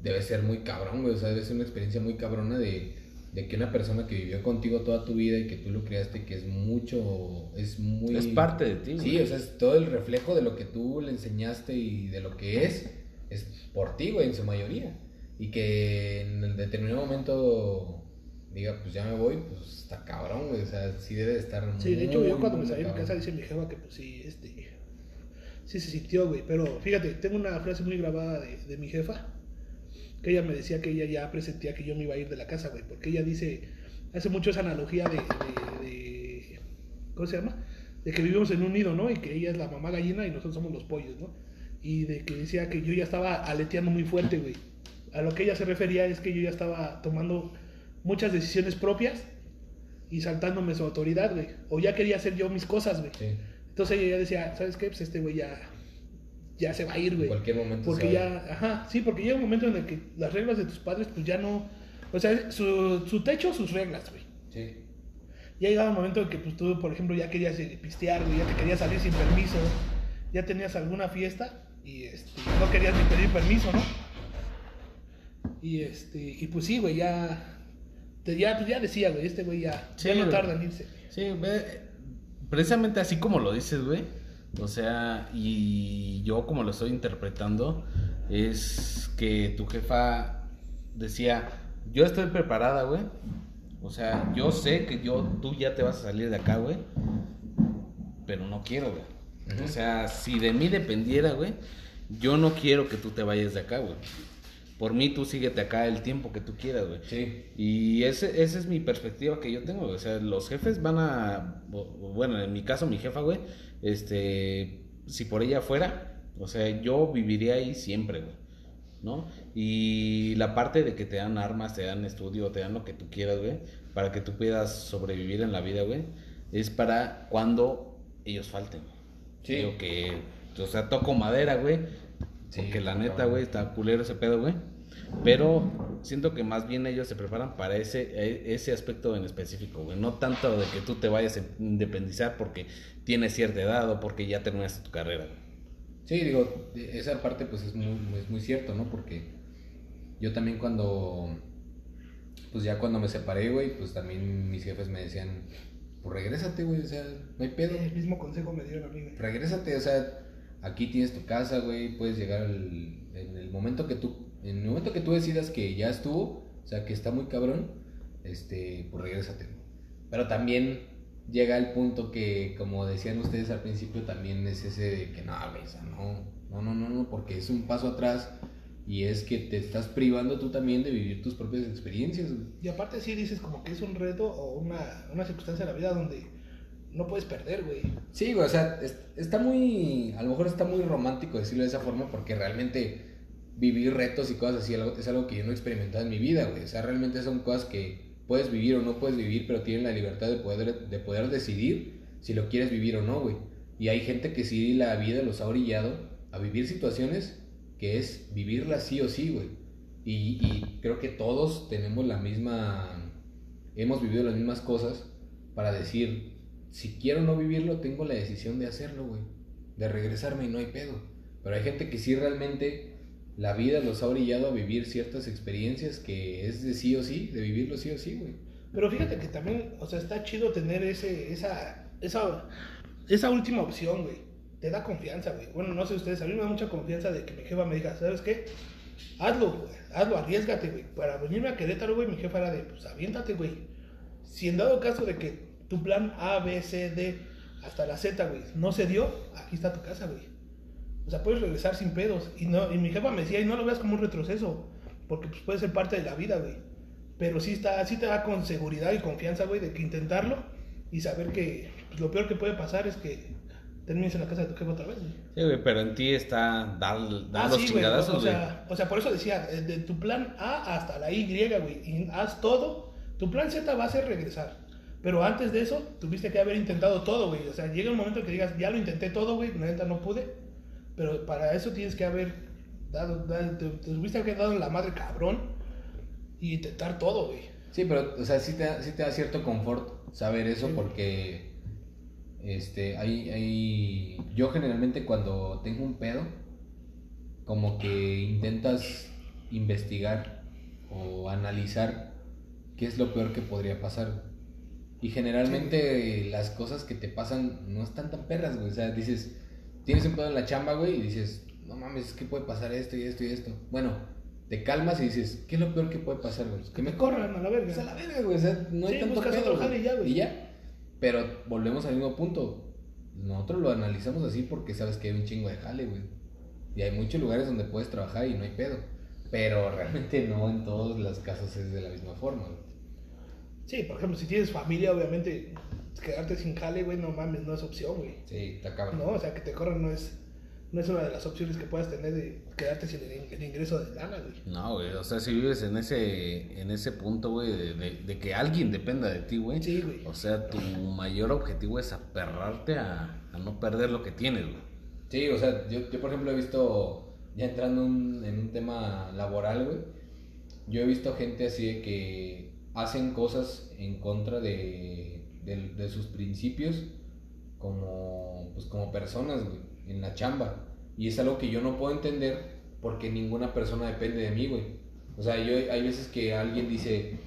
debe ser muy cabrón, güey. O sea, debe ser una experiencia muy cabrona de, de que una persona que vivió contigo toda tu vida y que tú lo creaste, que es mucho, es muy... Es parte de ti, Sí, güey. o sea, es todo el reflejo de lo que tú le enseñaste y de lo que es, es por ti, güey, en su mayoría. Y que en determinado momento diga, pues ya me voy, pues está cabrón, güey. O sea, sí debe de estar Sí, de hecho, yo cuando me salí de mi casa dice mi jefa que pues sí, este, sí se sintió, güey. Pero fíjate, tengo una frase muy grabada de, de mi jefa, que ella me decía que ella ya presentía que yo me iba a ir de la casa, güey. Porque ella dice, hace mucho esa analogía de, de, de- ¿cómo se llama? De que vivimos en un nido, ¿no? Y que ella es la mamá gallina y nosotros somos los pollos, ¿no? Y de que decía que yo ya estaba aleteando muy fuerte, güey. A lo que ella se refería es que yo ya estaba tomando muchas decisiones propias y saltándome su autoridad, güey. O ya quería hacer yo mis cosas, güey. Sí, Entonces ella ya decía, ¿sabes qué? Pues este güey ya, ya se va a ir, en güey. cualquier momento. Porque se va. ya, ajá, sí, porque llega un momento en el que las reglas de tus padres, pues ya no. O sea, su, su techo, sus reglas, güey. Sí. Ya llegaba un momento en que, pues tú, por ejemplo, ya querías eh, pistear, güey, ya te querías salir sin permiso, ya tenías alguna fiesta y este, no querías ni pedir permiso, ¿no? Y este, y pues sí, güey, ya. te- ya, pues ya decía, güey, este güey ya, Sí, ya no güey. tarda en irse. Sí, ve, precisamente así como lo dices, güey. O sea, y yo como lo estoy interpretando, es que tu jefa decía, yo estoy preparada, güey. O sea, yo sé que yo, tú ya te vas a salir de acá, güey. Pero no quiero, güey. O sea, si de mí dependiera, güey, yo no quiero que tú te vayas de acá, güey. Por mí, tú síguete acá el tiempo que tú quieras, güey. Sí. Y ese, esa es mi perspectiva que yo tengo, güey. O sea, los jefes van a. Bueno, en mi caso, mi jefa, güey. Este. Si por ella fuera, o sea, yo viviría ahí siempre, güey. ¿No? Y la parte de que te dan armas, te dan estudio, te dan lo que tú quieras, güey. Para que tú puedas sobrevivir en la vida, güey. Es para cuando ellos falten. Sí. Digo que. O sea, toco madera, güey. Sí, porque la neta, güey, está culero ese pedo, güey. Pero siento que más bien ellos se preparan para ese, e- ese aspecto en específico, güey. No tanto de que tú te vayas a independizar porque tienes cierta edad o porque ya terminaste tu carrera. güey. Sí, digo, esa parte pues es muy, es muy cierto, ¿no? Porque yo también cuando, pues ya cuando me separé, güey, pues también mis jefes me decían, pues regrésate, güey, o sea, no hay pedo, El mismo consejo me dieron a mí, güey. regrésate, o sea, aquí tienes tu casa, güey, puedes llegar al- en el momento que tú, en el momento que tú decidas que ya estuvo, o sea, que está muy cabrón, este, pues regrésate. Pero también llega el punto que, como decían ustedes al principio, también es ese de que no, güey, o sea, no, no, no, no, no, porque es un paso atrás y es que te estás privando tú también de vivir tus propias experiencias. Y aparte sí dices como que es un reto o una, una circunstancia de la vida donde no puedes perder, güey. Sí, güey, o sea, es- está muy, a lo mejor está muy romántico decirlo de esa forma porque realmente vivir retos y cosas así es algo que yo no he experimentado en mi vida, güey. O sea, realmente son cosas que puedes vivir o no puedes vivir, pero tienen la libertad de poder, de poder decidir si lo quieres vivir o no, güey. Y hay gente que sí la vida los ha orillado a vivir situaciones que es vivirlas sí o sí, güey. Y, y creo que todos tenemos la misma, hemos vivido las mismas cosas para decir, si quiero no vivirlo, tengo la decisión de hacerlo, güey. De regresarme y no hay pedo. Pero hay gente que sí realmente la vida los ha orillado a vivir ciertas experiencias que es de sí o sí, de vivirlo sí o sí, güey. Pero fíjate que también, o sea, está chido tener ese, esa, esa, esa última opción, güey. Te da confianza, güey. Bueno, no sé ustedes, a mí me da mucha confianza de que mi jefa me diga, ¿sabes qué? Hazlo, güey. Hazlo, arriesgate, güey. Para venirme a Querétaro, güey, mi jefa era de, pues aviéntate, güey. si en dado caso de que tu plan A, B, C, D, hasta la Z, güey, no se dio, aquí está tu casa, güey. O sea, puedes regresar sin pedos. Y, no, y mi jefa me decía, y no lo veas como un retroceso, porque pues, puede ser parte de la vida, güey. Pero sí, está, sí te da con seguridad y confianza, güey, de que intentarlo y saber que pues, lo peor que puede pasar es que termines en la casa de tu jefa otra vez, güey. Sí, güey, pero en ti está dar, dar Ah, los sí, güey, chingadazos, o, güey. sea, o sea, por eso decía, de tu plan A hasta la Y, güey, y haz todo. Tu plan Z va a ser regresar. Pero antes de eso, tuviste que haber intentado todo, güey. O sea, llega un momento que digas, ya lo intenté todo, güey, neta no pude. Pero para eso tienes que haber dado, dado- te, te tuviste que haber dado en la madre cabrón y intentar todo, güey. Sí, pero, o sea, sí te, da- sí te da cierto confort saber eso Sí. porque, este, hay, hay, yo generalmente cuando tengo un pedo, como que intentas investigar o analizar qué es lo peor que podría pasar. Y generalmente las cosas que te pasan no están tan perras, güey. O sea, dices, tienes un pedo en la chamba, güey, y dices, no mames, es que puede pasar esto y esto y esto. Bueno, te calmas y dices, ¿qué es lo peor que puede pasar, güey? Que me corran a la verga. Pues a la verga, güey. O sea, no hay Sí, tanto buscas pedo, güey. y ya, güey. Y ya. Pero volvemos al mismo punto. Nosotros lo analizamos así porque sabes que hay un chingo de jale, güey. Y hay muchos lugares donde puedes trabajar y no hay pedo. Pero realmente no en todos los casos es de la misma forma, güey. Sí, por ejemplo, si tienes familia, obviamente, quedarte sin jale, güey, no mames, no es opción, güey. Sí, está cabrón. No, o sea, que te corran no es, no es una de las opciones que puedas tener de quedarte sin el, el ingreso de lana, güey. No, güey, o sea, si vives en ese, en ese punto, güey, de, de- de que alguien dependa de ti, güey. Sí, güey. O sea, tu mayor objetivo es aperrarte a, a no perder lo que tienes, güey. Sí, o sea, yo, yo por ejemplo he visto, ya entrando un- en un tema laboral, güey, yo he visto gente así de que hacen cosas en contra de, de, sus principios como, pues, como personas, güey, en la chamba. Y es algo que yo no puedo entender porque ninguna persona depende de mí, güey. O sea, yo hay veces que alguien dice,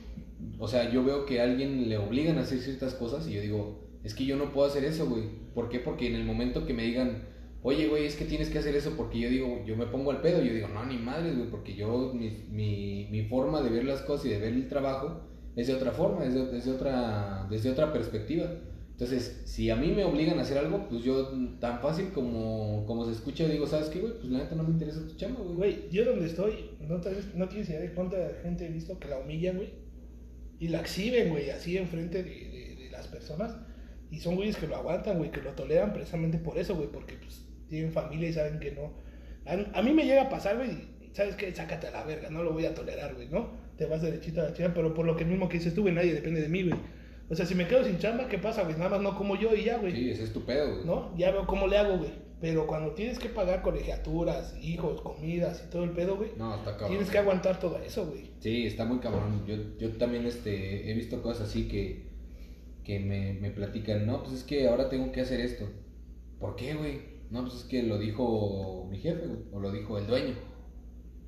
o sea, yo veo que alguien le obligan a hacer ciertas cosas y yo digo, es que yo no puedo hacer eso, güey. ¿Por qué? Porque en el momento que me digan, oye, güey, es que tienes que hacer eso porque yo digo, yo me pongo al pedo, yo digo, no, ni madres, güey, porque yo, mi, mi, mi forma de ver las cosas y de ver el trabajo es de otra forma, es de, es de otra, desde otra perspectiva. Entonces, si a mí me obligan a hacer algo, pues yo tan fácil como, como se escucha, digo, ¿sabes qué, güey? Pues la neta no me interesa tu chamba, güey. Güey, yo donde estoy, no, te- no tienes idea de cuánta gente he visto que la humillan, güey. Y la exhiben, güey, así enfrente de, de, de las personas. Y son güeyes que lo aguantan, güey, que lo toleran precisamente por eso, güey, porque pues tienen familia y saben que no. A, a mí me llega a pasar, güey, ¿sabes qué? Sácate a la verga, no lo voy a tolerar, güey, ¿no? Te vas derechito a la chingada, pero por lo que mismo que dices tú, güey, nadie depende de mí, güey. O sea, si me quedo sin chamba, ¿qué pasa, güey? Nada más no como yo y ya, güey. Sí, ese es tu pedo, güey. ¿no? Ya veo cómo le hago, güey. Pero cuando tienes que pagar colegiaturas, hijos, comidas y todo el pedo, güey, No, está cabrón. tienes que aguantar todo eso, güey. Sí, está muy cabrón. Yo, yo también este, he visto cosas así que, que me, me platican, no, pues es que ahora tengo que hacer esto. ¿Por qué, güey? No, pues es que lo dijo mi jefe, güey, o lo dijo el dueño.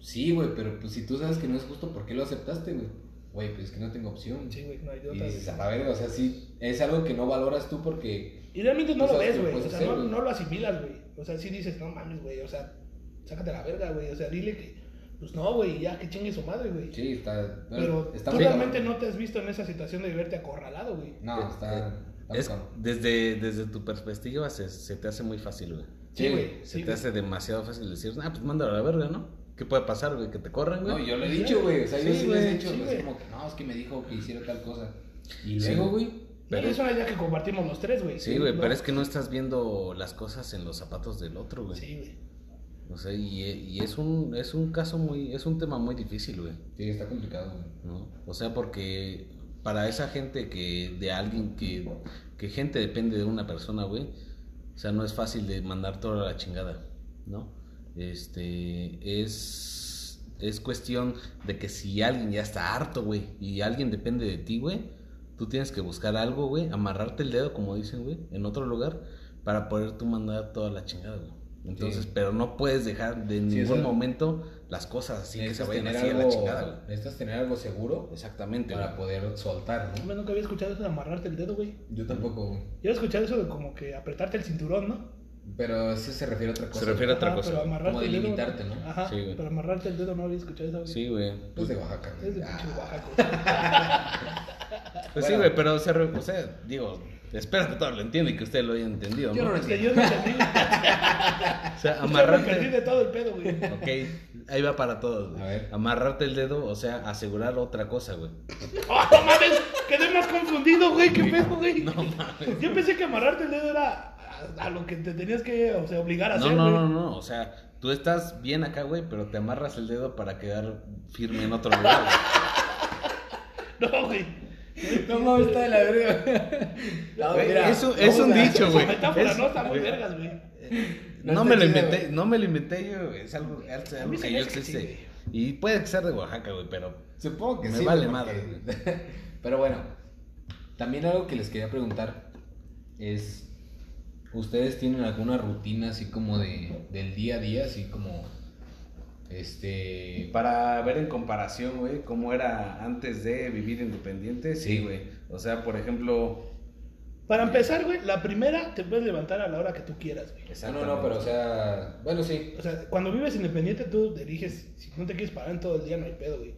Sí, güey, pero pues si tú sabes que no es justo, ¿por qué lo aceptaste, güey? Güey, pues es que no tengo opción. Sí, güey, no hay de y dices, a la verga, o sea, sí, es algo que no valoras tú porque... Y realmente no lo ves, güey. O sea, hacer, no, no lo asimilas, güey. O sea, sí dices, no mames, güey. O sea, sácate la verga, güey. O sea, dile que, pues no, güey, ya que chingue su madre, güey. Sí, está... Pero está tú realmente no te has visto en esa situación de verte acorralado, güey. No, está... está muy Es, desde, desde tu perspectiva se, se te hace muy fácil, güey. Sí, Sí, güey. Se Sí, te hace demasiado fácil decir, ah, pues mándalo a la verga, ¿no? ¿Qué puede pasar, güey? Que te corran, güey. No, yo lo he dicho, güey. O sea, yo sí, sí les he güey, dicho, sí, güey. como que no, es que me dijo que hiciera tal cosa. Y luego, güey. Pero- es una idea que compartimos los tres, güey. Sí, güey, ¿no? pero es que no estás viendo las cosas en los zapatos del otro, güey. Sí, güey. O sea, y, y es un es un caso muy es un tema muy difícil, güey, Sí, está complicado, güey. ¿no? O sea, porque para esa gente que de alguien que que gente depende de una persona, güey, o sea, no es fácil de mandar toda la chingada, ¿no? Este es es cuestión de que si alguien ya está harto, güey, y alguien depende de ti, güey, tú tienes que buscar algo, güey, amarrarte el dedo, como dicen, güey, en otro lugar para poder tú mandar toda la chingada, güey. Entonces, Sí. pero no puedes dejar de Sí, ningún momento las cosas así que se vayan tener así a la algo, chingada, güey. necesitas tener algo seguro Exactamente, para güey. poder soltar, ¿no? Hombre, nunca había escuchado eso de amarrarte el dedo, güey. Yo tampoco, güey. Yo he escuchado eso de como que apretarte el cinturón, ¿no? Pero eso se refiere a otra cosa. Se refiere a otra Ajá, cosa. Pero amarrarte Como el dedo. delimitarte, ¿no? Ajá, Sí, güey. pero amarrarte el dedo no había escuchado eso. Sí, güey. Pues de Oaxaca. güey. Es de Ah. pinche Oaxaca. Pues sí, güey, pero se re- o sea, digo, espero que todos lo entiendan y que ustedes lo hayan entendido, Yo ¿no? lo yo no entendí. O sea, Yo me perdí amarrarte. de todo el pedo, güey. Ok, ahí va para todos. güey. A ver. Amarrarte el dedo, o sea, asegurar otra cosa, güey. ¡Oh, no mames! Quedé más confundido, güey. ¿Qué pedo, güey? No mames. Yo pensé que amarrarte el dedo era a, a lo que te tenías que, o sea, obligar a No, hacer, no, güey. no, no, o sea, tú estás bien acá, güey, pero te amarras el dedo para quedar firme en otro lugar. güey. No, güey. No mames, está de la verga. No, Güey, mira, es un- es un vamos a- dicho, güey. Esa metáfora Es- no está muy güey. vergas, güey. No, No me lo inventé, güey. no me lo inventé yo, güey, es algo, es algo que yo que sí, existe. y puede que sea de Oaxaca, güey, pero Supongo que Me sí. vale madre, Pero bueno, también algo que les quería preguntar es, ¿ustedes tienen alguna rutina así como de, del día a día, así como, este... para ver en comparación, güey, cómo era antes de vivir independiente, sí, güey. O sea, por ejemplo, Para empezar, güey, la primera te puedes levantar a la hora que tú quieras, güey. No, no, no, pero o sea, bueno, sí. O sea, cuando vives independiente, tú eliges, si no te quieres parar en todo el día, no hay pedo, güey.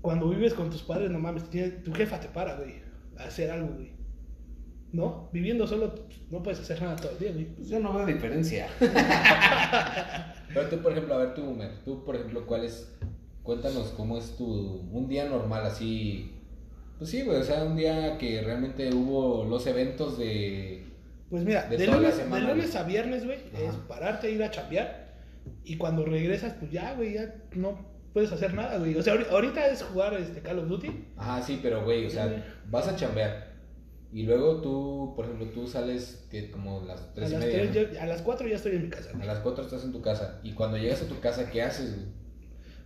Cuando vives con tus padres, no mames, tu jefa te para, güey, a hacer algo, güey. ¿No? Viviendo solo, pues, no puedes hacer nada todo el día, pues yo no veo diferencia. Pero tú, por ejemplo, a ver, tú, Mer, tú, por ejemplo, ¿cuál es? Cuéntanos cómo es tu, un día normal así... Pues sí, güey, o sea, un día que realmente hubo los eventos de... Pues mira, De de, toda la lunes, semana, de lunes a viernes, güey, es pararte, ir a chambear. Y cuando regresas, pues ya, güey, ya no puedes hacer nada, güey. O sea, ahori- ahorita es jugar este Call of Duty. Ajá, sí, pero güey, o Sí. sea, vas a chambear. Y luego tú, por ejemplo, tú sales que como las A tres y las, media. tres ¿no? ya- a las 4 ya estoy en mi casa. A las cuatro estás en tu casa. Y cuando llegas a tu casa, ¿qué haces, güey?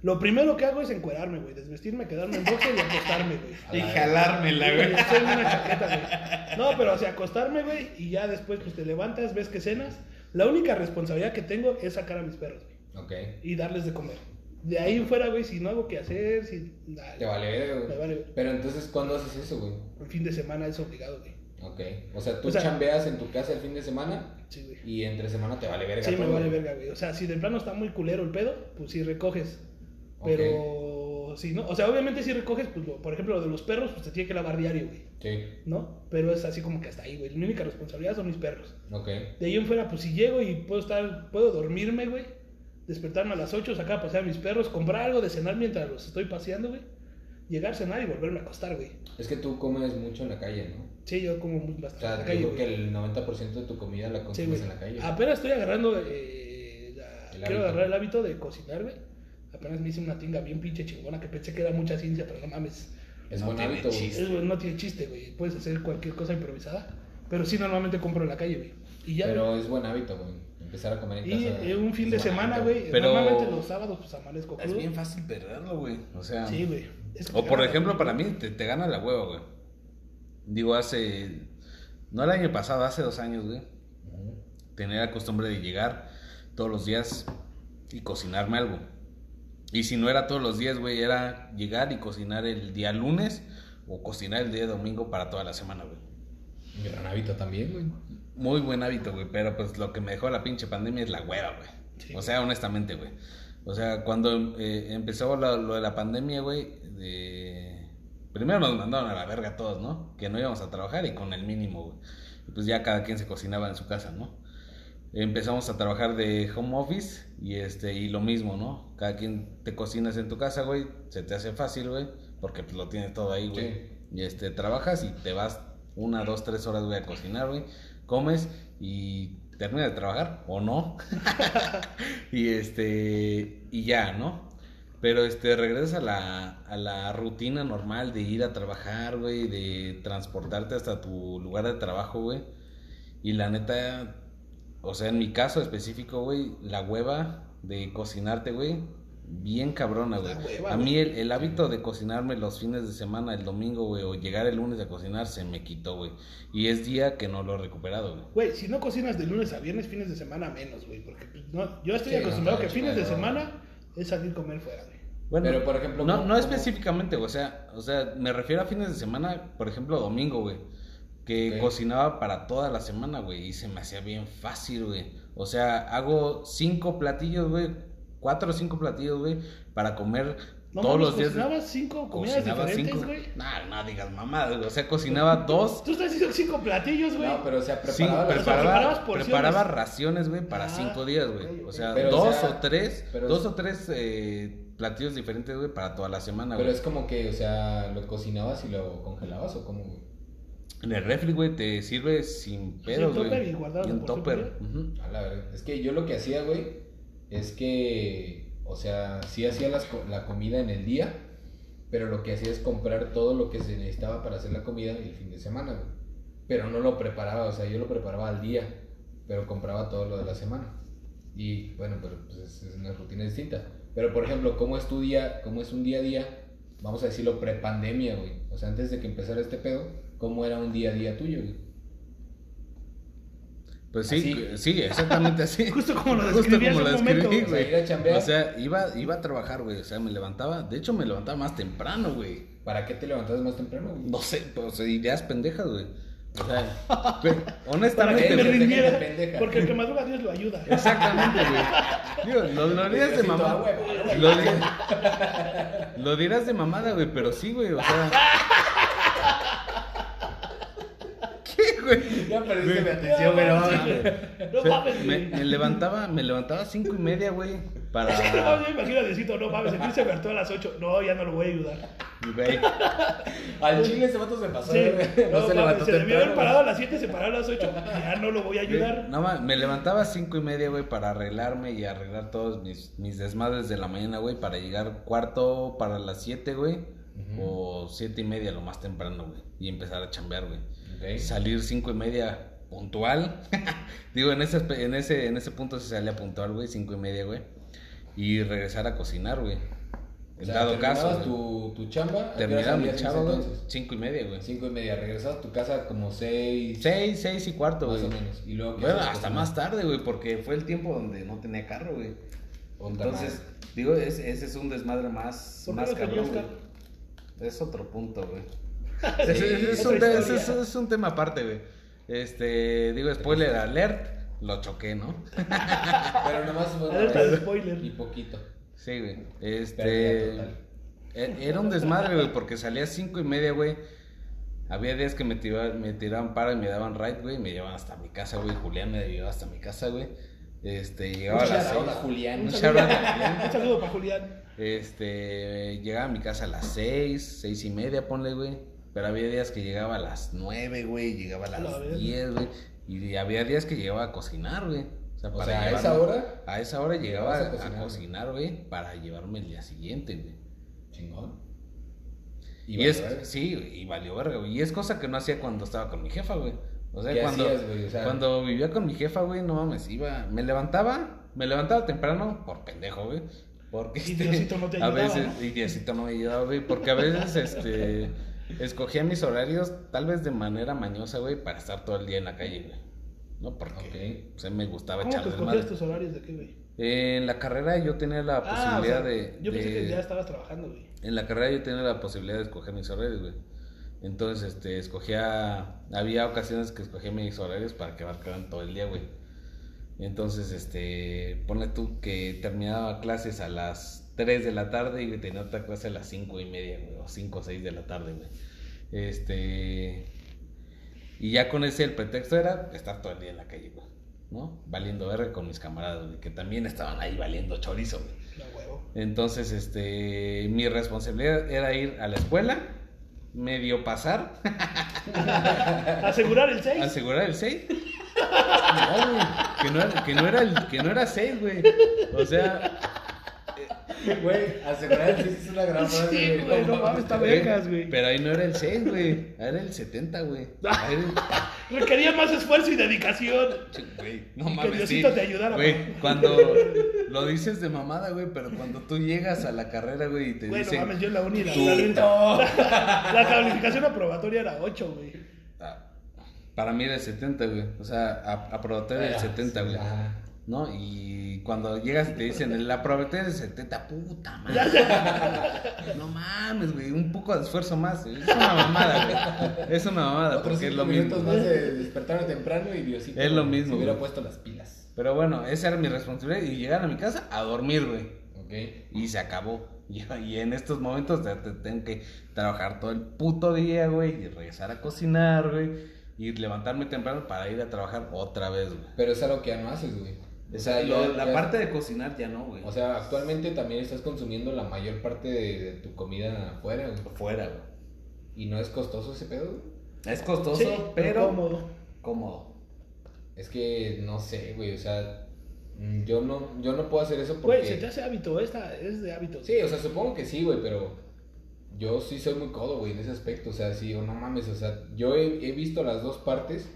Lo primero que hago es encuerarme, güey. Desvestirme, quedarme en boxer y acostarme, güey. A y la- jalármela, güey. güey, hacer una chaqueta, güey. No, pero o sea, acostarme, güey, y ya después pues te levantas, ves que cenas. La única responsabilidad que tengo es sacar a mis perros, güey, Ok. y darles de comer. De ahí en fuera, güey, si no hago qué hacer, si Te vale güey. Me vale ver. Pero entonces, ¿cuándo haces eso, güey? el fin de semana es obligado, güey. Ok. O sea, tú O sea- chambeas en tu casa el fin de semana Sí, güey. y entre semana te vale verga. Sí, me vale güey. verga, güey. O sea, si de plano está muy culero el pedo, pues sí recoges. Pero si no, o sea, obviamente si recoges, pues por ejemplo, lo de los perros, pues se tiene que lavar diario, güey. Sí. ¿No? Pero es así como que hasta ahí, güey. Mi única responsabilidad son mis perros. Ok. De ahí en fuera, pues si llego y puedo estar, puedo dormirme, güey. Despertarme a las 8, sacar a pasear a mis perros, comprar algo de cenar mientras los estoy paseando, güey. Llegar, cenar y volverme a acostar, güey. Es que tú comes mucho en la calle, ¿no? Sí, yo como muy O bastante sea, en la calle, digo güey. que el 90% de tu comida la consumes güey. en la calle. Apenas estoy agarrando, eh, la- quiero hábito. agarrar el hábito de cocinar, güey. Apenas me hice una tinga bien pinche chingona que pensé que era mucha ciencia, pero no mames. es no buen hábito, güey. Es, güey, no tiene chiste, güey. Puedes hacer cualquier cosa improvisada. Pero sí, normalmente compro en la calle, güey. Y ya. Pero es buen hábito, güey. Empezar a comer en y casa. eh, un fin es de buen semana, güey. Pero- Normalmente los sábados, pues amanezco Es crudo. bien fácil perderlo, güey. O sea, Sí, güey. Es que o por ejemplo, para mí te, te gana la hueva, güey. Digo, hace, no el año pasado, hace dos años, güey. Ujú. Tenía la costumbre de llegar todos los días y cocinarme algo. Y si no era todos los días, güey, era llegar y cocinar el día lunes o cocinar el día domingo para toda la semana, güey. Gran hábito también, güey. Muy buen hábito, güey, pero pues lo que me dejó la pinche pandemia es la hueva, güey. Sí, o sea, honestamente, güey. O sea, cuando eh, empezó lo, lo de la pandemia, güey, de... primero nos mandaron a la verga todos, ¿no? Que no íbamos a trabajar y con el mínimo, güey. Y pues ya cada quien se cocinaba en su casa, ¿no? Empezamos a trabajar de home office y este y lo mismo, ¿no? Cada quien te cocinas en tu casa, güey, se te hace fácil, güey, porque pues lo tienes todo ahí, güey. Sí. Y este trabajas y te vas una, dos, tres horas, güey, a cocinar, güey. Comes y terminas de trabajar o no. y este y ya, ¿no? Pero este regresas a la, a la rutina normal de ir a trabajar, güey, de transportarte hasta tu lugar de trabajo, güey. Y la neta, o sea, en mi caso específico, güey, la hueva de cocinarte, güey, bien cabrona, güey. A mí el, el hábito de cocinarme los fines de semana, el domingo, güey, o llegar el lunes a cocinar, se me quitó, güey. Y es día que no lo he recuperado, güey. Güey, si no cocinas de lunes a viernes, fines de semana menos, güey. Porque pues, no, yo estoy Sí, acostumbrado no, que fines de semana es salir a comer fuera, güey. Bueno, Pero, por ejemplo, no, ¿cómo- no específicamente, güey, o sea, o sea, me refiero a fines de semana, por ejemplo, domingo, güey, que cocinaba para toda la semana, güey, y se me hacía bien fácil, güey. O sea, hago cinco platillos, güey. Cuatro o cinco platillos, güey, para comer No todos mames, los días. cocinabas cinco comidas Cocinaba diferentes, cinco. güey. Nah, no digas mamá, O sea, cocinaba dos. Tú estás haciendo cinco platillos, güey. No, pero o sea, Sí, preparaba preparabas preparaba, raciones, güey, para Ah, cinco días, güey. O sea, Pero, o dos sea, o tres, pero- dos o tres eh, platillos diferentes, güey, para toda la semana, Pero güey. es como que, o sea, lo cocinabas y lo congelabas o cómo, güey. En el refri, güey, te sirve sin pedos, güey. topper y guardado Y siempre. topper. A la verdad. Es que yo lo que hacía, güey, es que, o sea, sí hacía la comida en el día, pero lo que hacía es comprar todo lo que se necesitaba para hacer la comida el fin de semana. Pero no lo preparaba, o sea, yo lo preparaba al día, pero compraba todo lo de la semana. Y bueno, pero pues es, es una rutina distinta. Pero por ejemplo, ¿cómo es tu día, cómo es un día a día? Vamos a decirlo prepandemia, güey. O sea, antes de que empezara este pedo, ¿cómo era un día a día tuyo, güey? Pues sí, Así. sí, exactamente así. Justo como lo Justo describí como hace lo describí, O sea, chambear. O sea, iba, iba a trabajar, güey. O sea, me levantaba. De hecho, me levantaba más temprano, güey. ¿Para qué te levantabas más temprano, güey? No sé, pues ideas pendejas, güey. O sea, Para honestamente, que me rindiera. pendeja. Porque el que madruga Dios lo ayuda. Exactamente, güey. Digo, lo, lo dirás de güey. Lo, lo dirás de mamada, güey, pero sí, güey, o sea. ¿Qué, güey? Ya perdiste mi atención, güey. no mames, mames. mames, me, me levantaba, me levantaba a cinco y media, güey, para. Es que no, yo imagino a Diosito, no mames, el príncipe hartó a las 8. No, ya no lo voy a ayudar. Güey, Al chile ese vato se pasó. Sí, no, No se mames, levantó se debió haber parado a las 7, se paró a las 8. Ya no lo voy a ayudar. No, ma, me levantaba a cinco y media, güey, para arreglarme y arreglar todos mis, mis desmadres de la mañana, güey, para llegar cuarto para las siete, güey, o siete y media lo más temprano, güey, y empezar a chambear, güey. Salir cinco y media puntual. Digo, en ese, en ese, en ese punto se salía puntual, güey, cinco y media, güey. Y regresar a cocinar, güey. O En sea, dado caso. tu, tu chamba. ¿a Terminaba mi güey, entonces? cinco y media, güey. Cinco y media. Regresabas a tu casa como seis. Seis, seis y cuarto, Más güey. o menos. Y luego, ¿qué Bueno, hasta más tarde, güey, porque fue el tiempo donde no tenía carro, güey. Entonces, madre. digo, es- ese es un desmadre más, ¿Por qué más cabrón? Es otro punto, güey. Es, un, tema aparte, güey. Este, digo, spoiler alert, lo choqué, ¿no? Pero nomás fue vez spoiler. Y poquito. Sí, güey. Este. e- Era un desmadre, güey, porque salía a cinco y media, güey. Había días que me, tira- me tiraban para y me daban ride, güey. Me llevaban hasta mi casa, güey. Julián me llevaba hasta mi casa, güey. Este, llegaba a las seis. a Julián. Un Un saludo, shout out a Julián. un saludo para Julián. Este, llegaba a mi casa a las seis, seis y media, ponle, güey. Pero había días que llegaba a las nueve, güey. Llegaba a A la las verga. diez, güey. Y había días que llegaba a cocinar, güey. O sea, O para sea, a esa hora. A esa hora llegaba a a cocinar, güey, para llevarme el día siguiente, güey. Chingón. Y, es, verga. sí, y valió verga, güey. Y es cosa que no hacía cuando estaba con mi jefa, güey. O sea, ¿Qué cuando, hacías, güey? O sea- cuando vivía con mi jefa, güey, no mames, iba, me levantaba, me levantaba temprano por pendejo, güey. Porque Y este, Diosito no te a ayudaba, veces, ¿no? y Diosito no me ayudaba, güey, porque a veces, este, escogía mis horarios tal vez de manera mañosa, güey, para estar todo el día en la calle, güey. ¿No? Porque, Ok. o sea, me gustaba ¿Cómo te echar escogías tus horarios de qué, güey? En la carrera yo tenía la Ah, o posibilidad sea, de... Yo pensé de- que ya estabas trabajando, güey. en la carrera yo tenía la posibilidad de escoger mis horarios, güey. Entonces, este, escogía, había ocasiones que escogía mis horarios para que abarcaran todo el día, güey. Entonces, este, ponle tú que terminaba clases a las 3 de la tarde y tenía otra clase a las 5 y media, güey, o 5 o 6 de la tarde, güey. Este, y ya con ese el pretexto era estar todo el día en la calle, güey, ¿no? Valiendo verga con mis camaradas, güey, que también estaban ahí valiendo chorizo, güey. Entonces, este, mi responsabilidad era ir a la escuela, medio pasar, Asegurar el 6. asegurar el 6. No, güey, que no era, que no era, el- que no era 6, güey. O sea, Güey, asegurar el seis es una gran frase. Sí, güey, no mames, está vergas, güey. pero ahí no era el 6, güey. Era el 70, güey. Era- Requería más esfuerzo y dedicación. Güey, no Y que mames, sí. Diosito te ayudara, Güey, cuando lo dices de mamada, güey, pero cuando tú llegas a la carrera, güey, y te Güey, no dicen... mames, yo en la uni la, la, la calificación aprobatoria era 8, güey. Ah, Para mí era el 70, güey. O sea, aprobatoria del Ah, 70, güey. ¿No? Y cuando llegas y te dicen, el aprobatoria del 70, puta madre. No mames, güey. Un poco de esfuerzo más. Es una mamada, güey. Es una mamada, Otros porque es lo minutos mismo. más de despertarme temprano y Diosito. Es lo mismo, Se hubiera güey. puesto las pilas. Pero bueno, esa era mi responsabilidad y llegar a mi casa a dormir, güey. Ok. Y se acabó. Y, y en estos momentos te, te tengo que trabajar todo el puto día, güey, y regresar a cocinar, güey, y levantarme temprano para ir a trabajar otra vez, güey. Pero es algo que ya no haces, güey. O sea, Lo- ya- la ya- parte de cocinar ya no, güey. O sea, actualmente también estás consumiendo la mayor parte de, de tu comida afuera, güey. fuera, güey. Y no es costoso ese pedo, güey. Es costoso, Sí, pero cómodo. cómodo. Es que no sé, güey, o sea, mm, yo no, yo no puedo hacer eso porque... Güey, se te hace hábito, esta es de hábito. Sí, o sea, supongo que sí, güey, pero yo sí soy muy codo, güey, en ese aspecto. O sea, sí, o no mames, o sea, yo he, he visto las dos partes,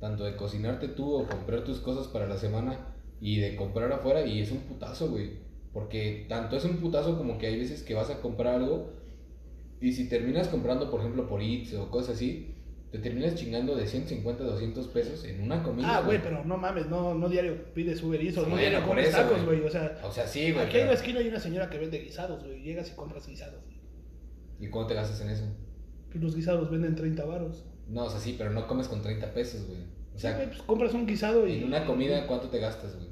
tanto de cocinarte tú o comprar tus cosas para la semana y de comprar afuera, y es un putazo, güey. Porque tanto es un putazo como que hay veces que vas a comprar algo y si terminas comprando, por ejemplo, por Eats o cosas así, te terminas chingando de 150, 200 pesos en una comida. Ah, güey, pero no mames, no, no diario pides Uber Eats o no Bueno, diario comes eso, tacos, güey. O sea, O sea, sí, güey. aquí en la esquina hay una señora que vende guisados, güey. Llegas y compras guisados. ¿Y cuánto te gastas en eso? Pues los guisados venden 30 varos. No, o sea, sí, pero no comes con 30 pesos, güey. O sea, pues compras un guisado y. En una comida, ¿cuánto te gastas, güey?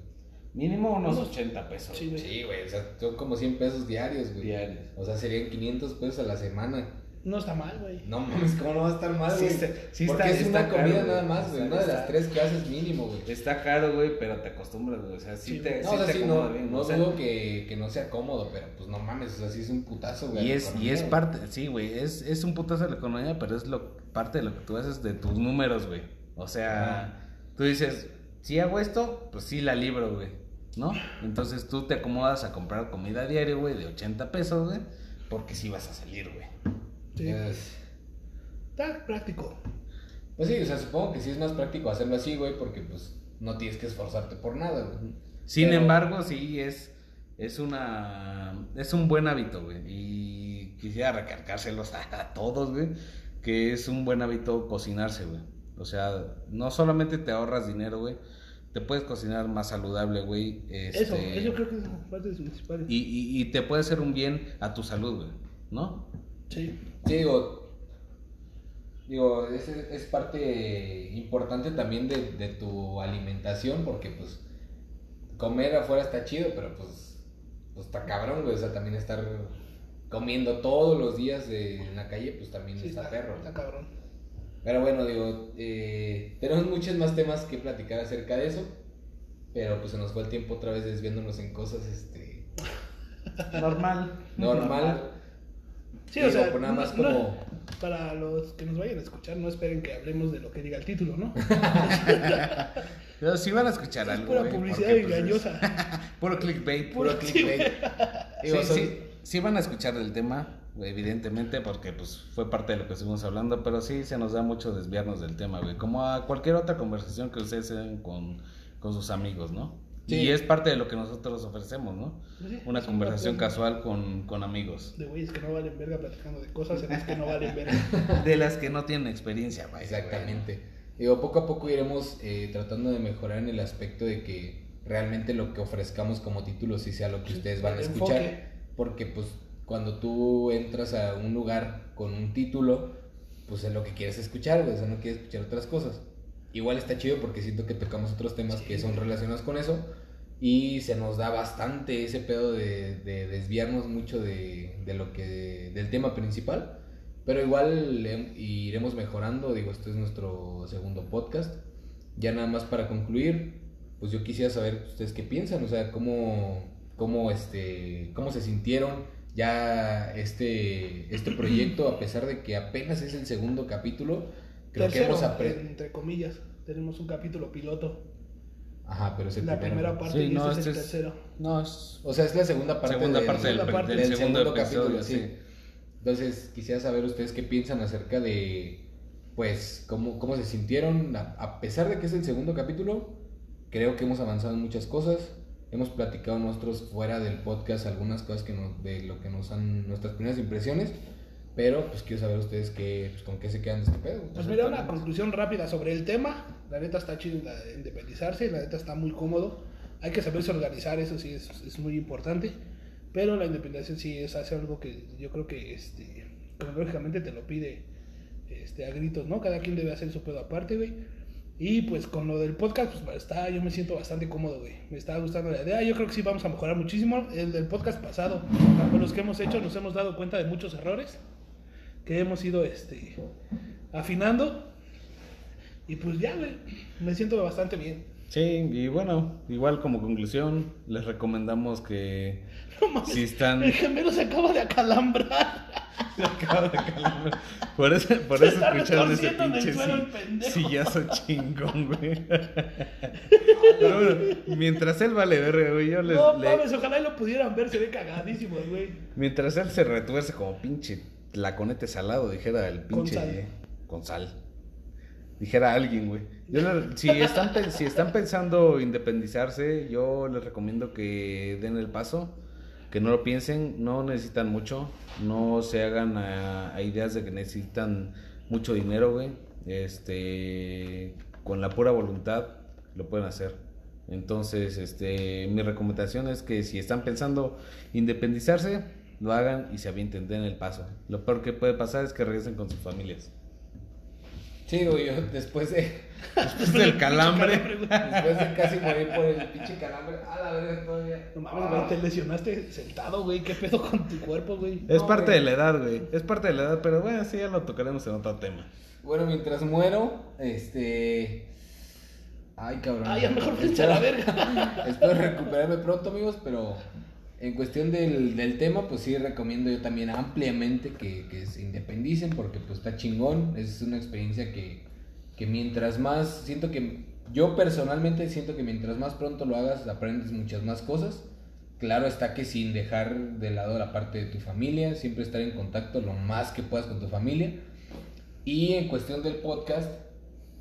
Mínimo unos Unos- 80 pesos. Sí, güey. Sí, güey, o sea, son como 100 pesos diarios, güey. Diarios. O sea, serían 500 pesos a la semana. No está mal, güey. No mames, ¿cómo no va a estar mal, Sí güey? está- sí Porque está- es está una caro, comida güey. nada más, güey. Una de las tres que haces mínimo, güey. Está caro, güey, pero te acostumbras, güey. O sea, sí, Sí, te, No, sí o sea, te sí, no, bien. no o sea, dudo que, que no sea cómodo, pero pues no mames, o sea, sí es un putazo, güey. Y es, y es parte, sí, güey, es, es un putazo de la economía, pero es lo, parte de lo que tú haces de tus números, güey. O sea, tú dices, si hago esto, pues sí la libro, güey, ¿no? Entonces tú te acomodas a comprar comida diaria, güey, de 80 pesos, güey, porque sí vas a salir, güey. Sí. Es- Está práctico. Pues sí, o sea, supongo que sí es más práctico hacerlo así, güey, porque pues no tienes que esforzarte por nada, güey. Sin Pero- embargo, sí es, es una, es un buen hábito, güey, y quisiera recargárselos a, a todos, güey, que es un buen hábito cocinarse, güey. O sea, no solamente te ahorras dinero, güey, te puedes cocinar más saludable, güey. Eso, este, eso creo que es parte de sus principales. y, y, y te puede hacer un bien a tu salud, güey, ¿no? Sí. Sí, digo, digo, es, es parte importante también de, de tu alimentación, porque pues comer afuera está chido, pero pues, pues está cabrón, güey, o sea, también estar comiendo todos los días de- en la calle, pues también Sí, está, perro. Está cabrón. Pero bueno, digo, eh, tenemos muchos más temas que platicar acerca de eso, pero pues se nos fue el tiempo otra vez desviándonos en cosas, este, Normal. normal. Sí, Digo, o sea, pues nada más no- como- para los que nos vayan a escuchar, no esperen que hablemos de lo que diga el título, ¿no? Pero sí van a escuchar es algo, pura güey, publicidad porque, pues, es engañosa. puro clickbait. Puro clickbait. Digo, sí, son- sí, sí van a escuchar del tema, evidentemente, porque pues fue parte de lo que estuvimos hablando, pero sí se nos da mucho desviarnos del tema, güey, como a cualquier otra conversación que ustedes tengan con, con sus amigos, ¿no? Sí. Y es parte de lo que nosotros ofrecemos, ¿no? Sí, Una conversación casual con, con amigos, De güeyes que no valen verga platicando de cosas en las que no valen verga. de las que no tienen experiencia, güey. Exactamente. Digo, poco a poco iremos eh, tratando de mejorar en el aspecto de que realmente lo que ofrezcamos como título sí sea lo que Sí, ustedes van a escuchar. enfoque. Porque pues cuando tú entras a un lugar con un título, pues es lo que quieres escuchar, güey, o sea, no quieres escuchar otras cosas. Igual está chido porque siento que tocamos otros temas que son relacionados con eso y se nos da bastante ese pedo de, de desviarnos mucho de, de lo que del tema principal. Pero igual le- iremos mejorando, digo, este es nuestro segundo podcast. Ya nada más para concluir, pues yo quisiera saber ustedes qué piensan, o sea, cómo, cómo, este, cómo se sintieron ya este, este proyecto, a pesar de que apenas es el segundo capítulo. Creo que Tercero, hemos aprendido. entre comillas, tenemos un capítulo piloto. Ajá, pero es el La primero. primera parte Sí, y no, este es el este es- tercero. No, es O sea, es la segunda parte, segunda del, parte del, segunda parte del del segundo, segundo episodio, capítulo, sí. sí. Entonces, quisiera saber ustedes qué piensan acerca de, pues, cómo, cómo se sintieron. A, a pesar de que es el segundo capítulo, creo que hemos avanzado en muchas cosas. Hemos platicado nosotros fuera del podcast algunas cosas que nos, de lo que nos han nuestras primeras impresiones. Pero, pues, quiero saber ustedes qué, pues, con qué se quedan de este pedo. Pues mira, una conclusión rápida sobre el tema. La neta está chido la de independizarse, la neta está muy cómodo. Hay que saberse organizar, eso sí es, es muy importante. Pero la independencia sí es hacer algo que yo creo que este, cronológicamente te lo pide este, a gritos, ¿no? Cada quien debe hacer su pedo aparte, güey. Y pues con lo del podcast, pues está, yo me siento bastante cómodo, güey. Me está gustando la idea. Yo creo que sí vamos a mejorar muchísimo. El del podcast pasado, con los que hemos hecho, nos hemos dado cuenta de muchos errores que hemos ido este, afinando. Y pues ya, güey, me siento bastante bien. Sí, y bueno, igual como conclusión, les recomendamos que No mames, si están... el gemelo se acaba de acalambrar. Se acaba de calambrar. Por eso, por eso escucharon ese pinche si- sillazo chingón, güey. Pero bueno, mientras él vale verga, güey, yo les... no le- mames, ojalá y lo pudieran ver, se ve cagadísimo, güey. Mientras él se retuerce como pinche laconete salado, dijera el Con pinche... Con sal. Dijera alguien, güey. Yo le- si, están, si están pensando independizarse, yo les recomiendo que den el paso, que no lo piensen, no necesitan mucho, no se hagan a, ideas de que necesitan mucho dinero, güey. Este, con la pura voluntad lo pueden hacer. Entonces, este, mi recomendación es que si están pensando independizarse, lo hagan y se avienten, den el paso. Lo peor que puede pasar es que regresen con sus familias. Sí, güey, yo después de, Después del calambre. después de casi morir por el pinche calambre, a la verga todavía. No mames, güey, te lesionaste sentado, güey. ¿Qué pedo con tu cuerpo, güey? Es No, parte güey. de la edad, güey. Es parte de la edad, pero bueno, sí, ya lo tocaremos en otro tema. Bueno, mientras muero, este. Ay, cabrón. Ay, a lo mejor a la verga. Espero recuperarme pronto, amigos, pero en cuestión del, del tema, pues sí recomiendo yo también ampliamente que, se independicen porque pues está chingón. Es una experiencia que, que mientras más, siento que, yo personalmente siento que mientras más pronto lo hagas, aprendes muchas más cosas. Claro está que sin dejar de lado la parte de tu familia, siempre estar en contacto lo más que puedas con tu familia. Y en cuestión del podcast,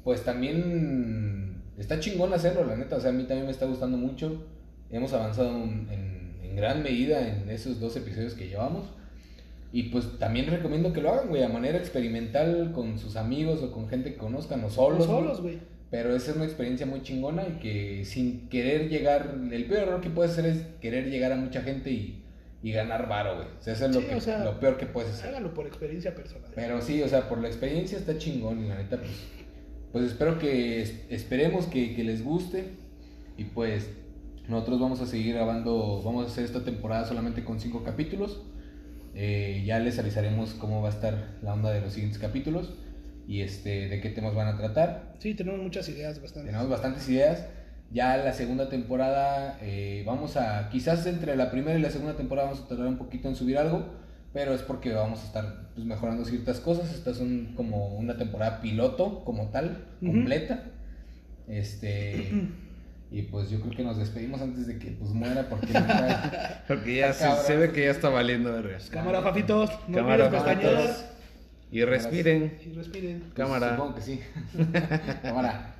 pues también está chingón hacerlo, la neta. O sea, a mí también me está gustando mucho. Hemos avanzado en, en- gran medida en esos dos episodios que llevamos. Y pues también recomiendo que lo hagan, güey, a manera experimental con sus amigos o con gente que conozcan o solos. Solos, solos, güey. Pero esa es una experiencia muy chingona y que sin querer llegar, el peor error que puedes hacer es querer llegar a mucha gente y, y ganar varo, güey. O sea, eso es lo, Sí, que, o sea, lo peor que puedes hacer. Hágalo por experiencia personal. Pero sí, o sea, por la experiencia está chingón y la neta, pues, pues espero que, es- esperemos que, que les guste y pues nosotros vamos a seguir grabando, vamos a hacer esta temporada solamente con cinco capítulos. Eh, ya les avisaremos cómo va a estar la onda de los siguientes capítulos y este, de qué temas van a tratar. Sí, tenemos muchas ideas bastante. Tenemos bastantes ideas. Ya la segunda temporada, eh, vamos a, quizás entre la primera y la segunda temporada vamos a tardar un poquito en subir algo, pero es porque vamos a estar pues, mejorando ciertas cosas. Esta es un, como una temporada piloto como tal, completa. Este, y pues yo creo que nos despedimos antes de que pues muera porque Porque ya se, ve que ya está valiendo verga. Cámara, papitos. No Cámara, papitos. Y respiren. y respiren. pues, Cámara. supongo que sí. Cámara.